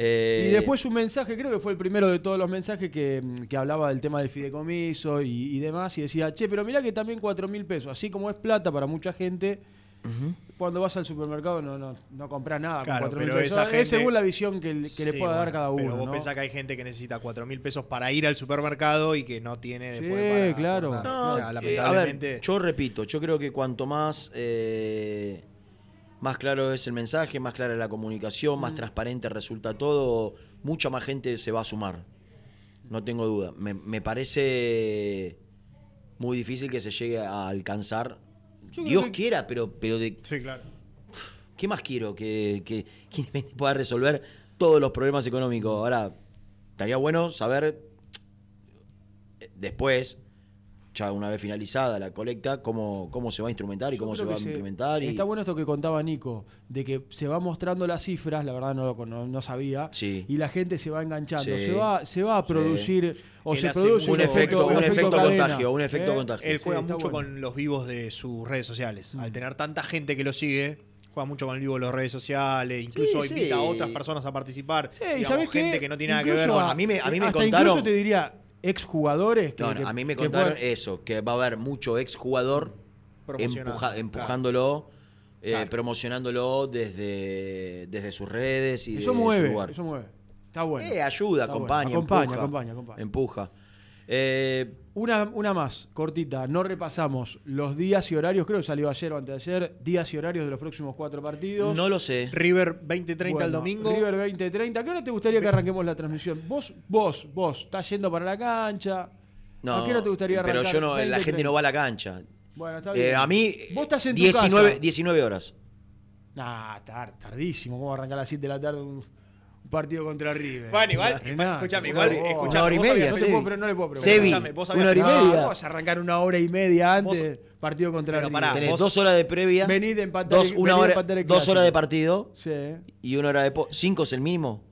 Eh, Y después un mensaje, creo que fue el primero de todos los mensajes que, que hablaba del tema del fideicomiso y, y demás, y decía, che, pero mirá que también 4 mil pesos, así como es plata para mucha gente, cuando vas al supermercado no, no, no compras nada Claro, con 4 mil pero pesos. Es según la visión que, le- que le pueda dar cada uno. Pero vos ¿no? pensás que hay gente que necesita 4 mil pesos para ir al supermercado y que no tiene después Sí, para claro. No, o sea, eh, a ver, lamentablemente. yo repito, yo creo que cuanto más eh, más claro es el mensaje, más clara es la comunicación, Mm. más transparente resulta todo, mucha más gente se va a sumar. No tengo duda. Me, me parece muy difícil que se llegue a alcanzar. Yo Dios que- quiera, pero, pero de. Sí, claro. ¿Qué más quiero? Que, que, pueda resolver todos los problemas económicos. Ahora, estaría bueno saber eh, después, ya una vez finalizada la colecta, cómo, cómo se va a instrumentar y Yo cómo se va a implementar. y- Está bueno esto que contaba Nico, de que se va mostrando las cifras, la verdad no, no, no sabía, Sí. y la gente se va enganchando, Sí. se, va, se va a Sí. producir, o Él se produce un efecto, un efecto cadena, contagio, un efecto ¿eh? contagio. Él juega mucho bueno. con los vivos de sus redes sociales. Al tener tanta gente que lo sigue, juega mucho con el vivo de las redes sociales. Incluso Sí, invita a otras personas a participar. Sí, y Digamos, ¿sabés qué? gente que no tiene nada que ver con. a- a mí me, a mí me contaron. Incluso te diría exjugadores que, No, no, que- a mí me contaron puedan- eso, que va a haber mucho exjugador empuja- claro. empujándolo eh, Claro. promocionándolo desde, desde sus redes y Eso de mueve, su lugar. eso mueve. Está bueno. Eh, ayuda, Está acompaña, bueno. Acompaña, empuja, acompaña, acompaña. Empuja. Eh, Una, una más, cortita. No repasamos los días y horarios, creo que salió ayer o antes de ayer, días y horarios de los próximos cuatro partidos. no lo sé. River 20-30 el Bueno, domingo. River 20-30. ¿Qué hora te gustaría que arranquemos la transmisión? Vos, vos, vos, estás yendo para la cancha. No, ¿A qué hora te gustaría arrancar? pero yo no, la 20, gente no va a la cancha. Bueno, está Eh, bien. a mí, Vos estás en tu 19, casa. 19 horas. Nah, tar- tardísimo. ¿Cómo va a arrancar a las 7 de la tarde un partido contra River? Bueno, igual, escúchame, igual, favor. escúchame, Una hora y media, No, le puedo, pre- no le puedo preguntar. Sebi, Escuchame, vos una hora y media. Vamos a arrancar una hora y media antes. partido contra Pero River. pará, Tenés vos- dos horas de previa, Venís de empatar dos, el- una hora, empatar el dos horas de partido Sí. y una hora de... ¿Cinco es el mínimo?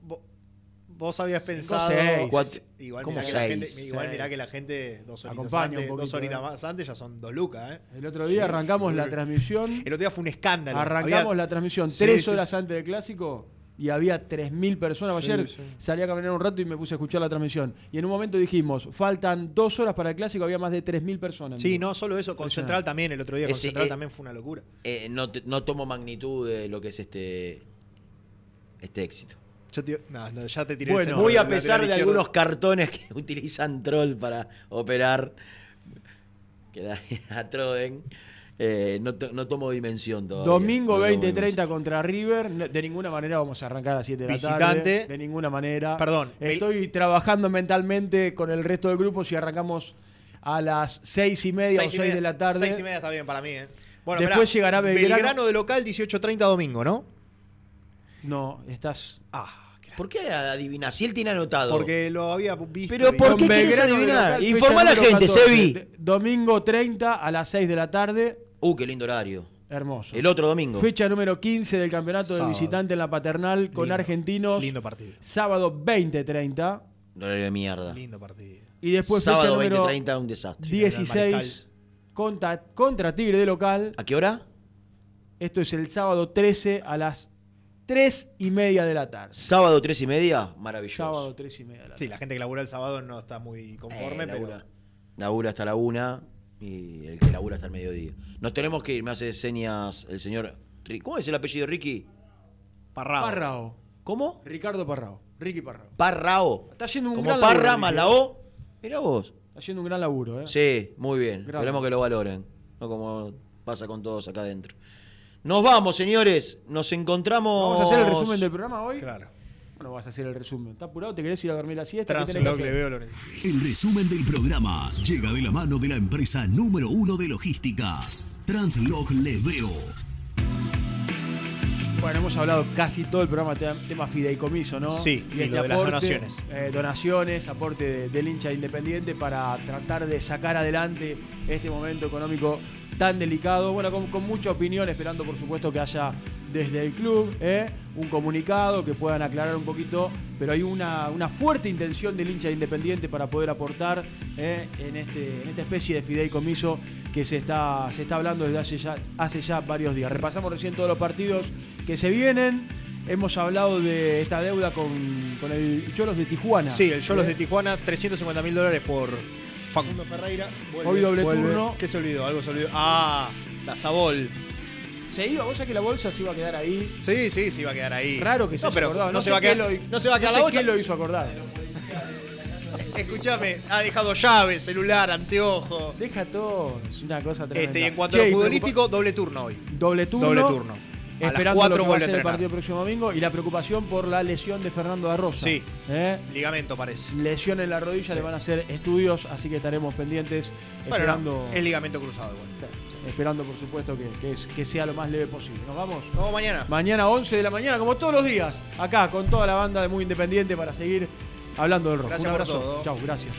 Vos habías pensado. seis. Cuatro- Igual ¿Cómo mirá que la seis? gente, igual Seis. mirá que la gente dos horitas, Acompaña antes, dos horitas eh. más antes ya son dos lucas, ¿eh? El otro día Sí, arrancamos sí. la transmisión. El otro día fue un escándalo. Arrancamos Había- la transmisión Sí, tres sí, horas sí. antes del clásico y había 3.000 personas. Sí, Ayer sí. salí a caminar un rato y me puse a escuchar la transmisión. Y en un momento dijimos, faltan dos horas para el clásico, había más de 3.000 personas. Sí, no solo eso, con. Central también, el otro día con Central eh, también fue una locura. Eh, no, no tomo magnitud de lo que es este, este éxito. Yo te- no, no, ya te tiré el Bueno, muy a pesar de izquierdo. algunos cartones que utilizan troll para operar, que da a Troden, eh, no, no tomo dimensión todavía. Domingo No tomo 20-30 contra River. De ninguna manera vamos a arrancar a las 7 de la Visitante. tarde. De ninguna manera. Perdón, el- Estoy trabajando mentalmente con el resto del grupo si arrancamos a las 6 y media Seis o y 6 media- de la tarde. Seis y media está bien para mí, ¿eh? Bueno, Después mirá, llegará Belgrano. de local, 18.30 domingo, ¿no? No, estás. Ah, ¿Por qué adivinas? Si él tiene anotado. porque lo había visto. Pero ¿por qué Belgrano de adivinar? Informa a la gente, 14. Sebi. Domingo 30 a las 6 de la tarde. Uh, qué lindo horario. Hermoso. El otro domingo. Fecha número 15 del campeonato de Sábado. visitante en la paternal con Lindo, argentinos. Lindo partido. Sábado 20-30. Horario de mierda. Lindo partido. Y después Sábado fecha número 20-30, un desastre. 16 contra, contra Tigre de local. ¿A qué hora? Esto es el sábado 13 a las 3 y media de la tarde. Sábado 3 y media, maravilloso. Sábado 3 y media de la tarde. Sí, la gente que labura el sábado no está muy conforme, Eh, pero. labura. Labura hasta la una y el que labura hasta el mediodía. Nos tenemos que ir, me hace señas el señor. ¿Cómo es el apellido Ricky? Parrao. Parrao. ¿Cómo? Ricardo Parrao. Ricky Parrao. Parrao. Está haciendo un Como gran Parra laburo, más Ricky, la ¿eh? O. Mirá vos. Está haciendo un gran laburo, ¿eh? Sí, muy bien. Gran Esperemos que lo valoren. No como pasa con todos acá adentro. Nos vamos, señores. Nos encontramos. ¿Vamos a hacer el resumen del programa hoy? Claro. Bueno, vas a hacer el resumen. ¿Estás apurado? ¿Te querés ir a dormir la siesta? ¿Qué tenés que Transblog hacer? le veo lo necesito. El resumen del programa llega de la mano de la empresa número uno de logística, Translog Leveo. Bueno, hemos hablado casi todo el programa te- tema fideicomiso, ¿no? Sí, y lo de las donaciones. eh, donaciones, aporte de- del hincha independiente para tratar de sacar adelante este momento económico tan delicado. Bueno, con, con mucha opinión, esperando por supuesto que haya desde el club ¿eh? un comunicado que puedan aclarar un poquito, pero hay una, una fuerte intención del hincha independiente para poder aportar ¿eh? en, este, en esta especie de fideicomiso que se está, se está hablando desde hace ya, hace ya varios días. Repasamos recién todos los partidos que se vienen. Hemos hablado de esta deuda con, con el Cholos de Tijuana. Sí, el Cholos ¿eh? de Tijuana, 350 mil dólares por Facundo Ferreira. Hoy doble vuelve. turno. ¿Qué se olvidó? Algo se olvidó. Ah, la Sabol. Se iba, vos sabés que la bolsa se iba a quedar ahí. Sí, sí, se iba a quedar ahí. Raro que se no, pero acordado. no, No se va a quedar, lo- no se va a quedar no la bolsa. quién lo hizo acordar. Escuchame, ha dejado llaves, celular, anteojo. Deja todo, es una cosa tremenda. Este, y en cuanto Che, a lo futbolístico, doble turno hoy. doble turno. Doble turno. A las Esperando 4 lo que va a vuelve a ser el partido próximo domingo y la preocupación por la lesión de Fernando da Rosa. Sí. ¿Eh? Ligamento parece. Lesión en la rodilla, le van a hacer estudios, así que estaremos pendientes Bueno, esperando, no, es ligamento cruzado igual. Esperando por supuesto que, que es- que sea lo más leve posible. Nos vamos. Nos vemos mañana. Mañana 11 de la mañana, como todos los días, acá con toda la banda de Muy Independiente para seguir hablando del rock. Gracias Un abrazo. Chau, gracias.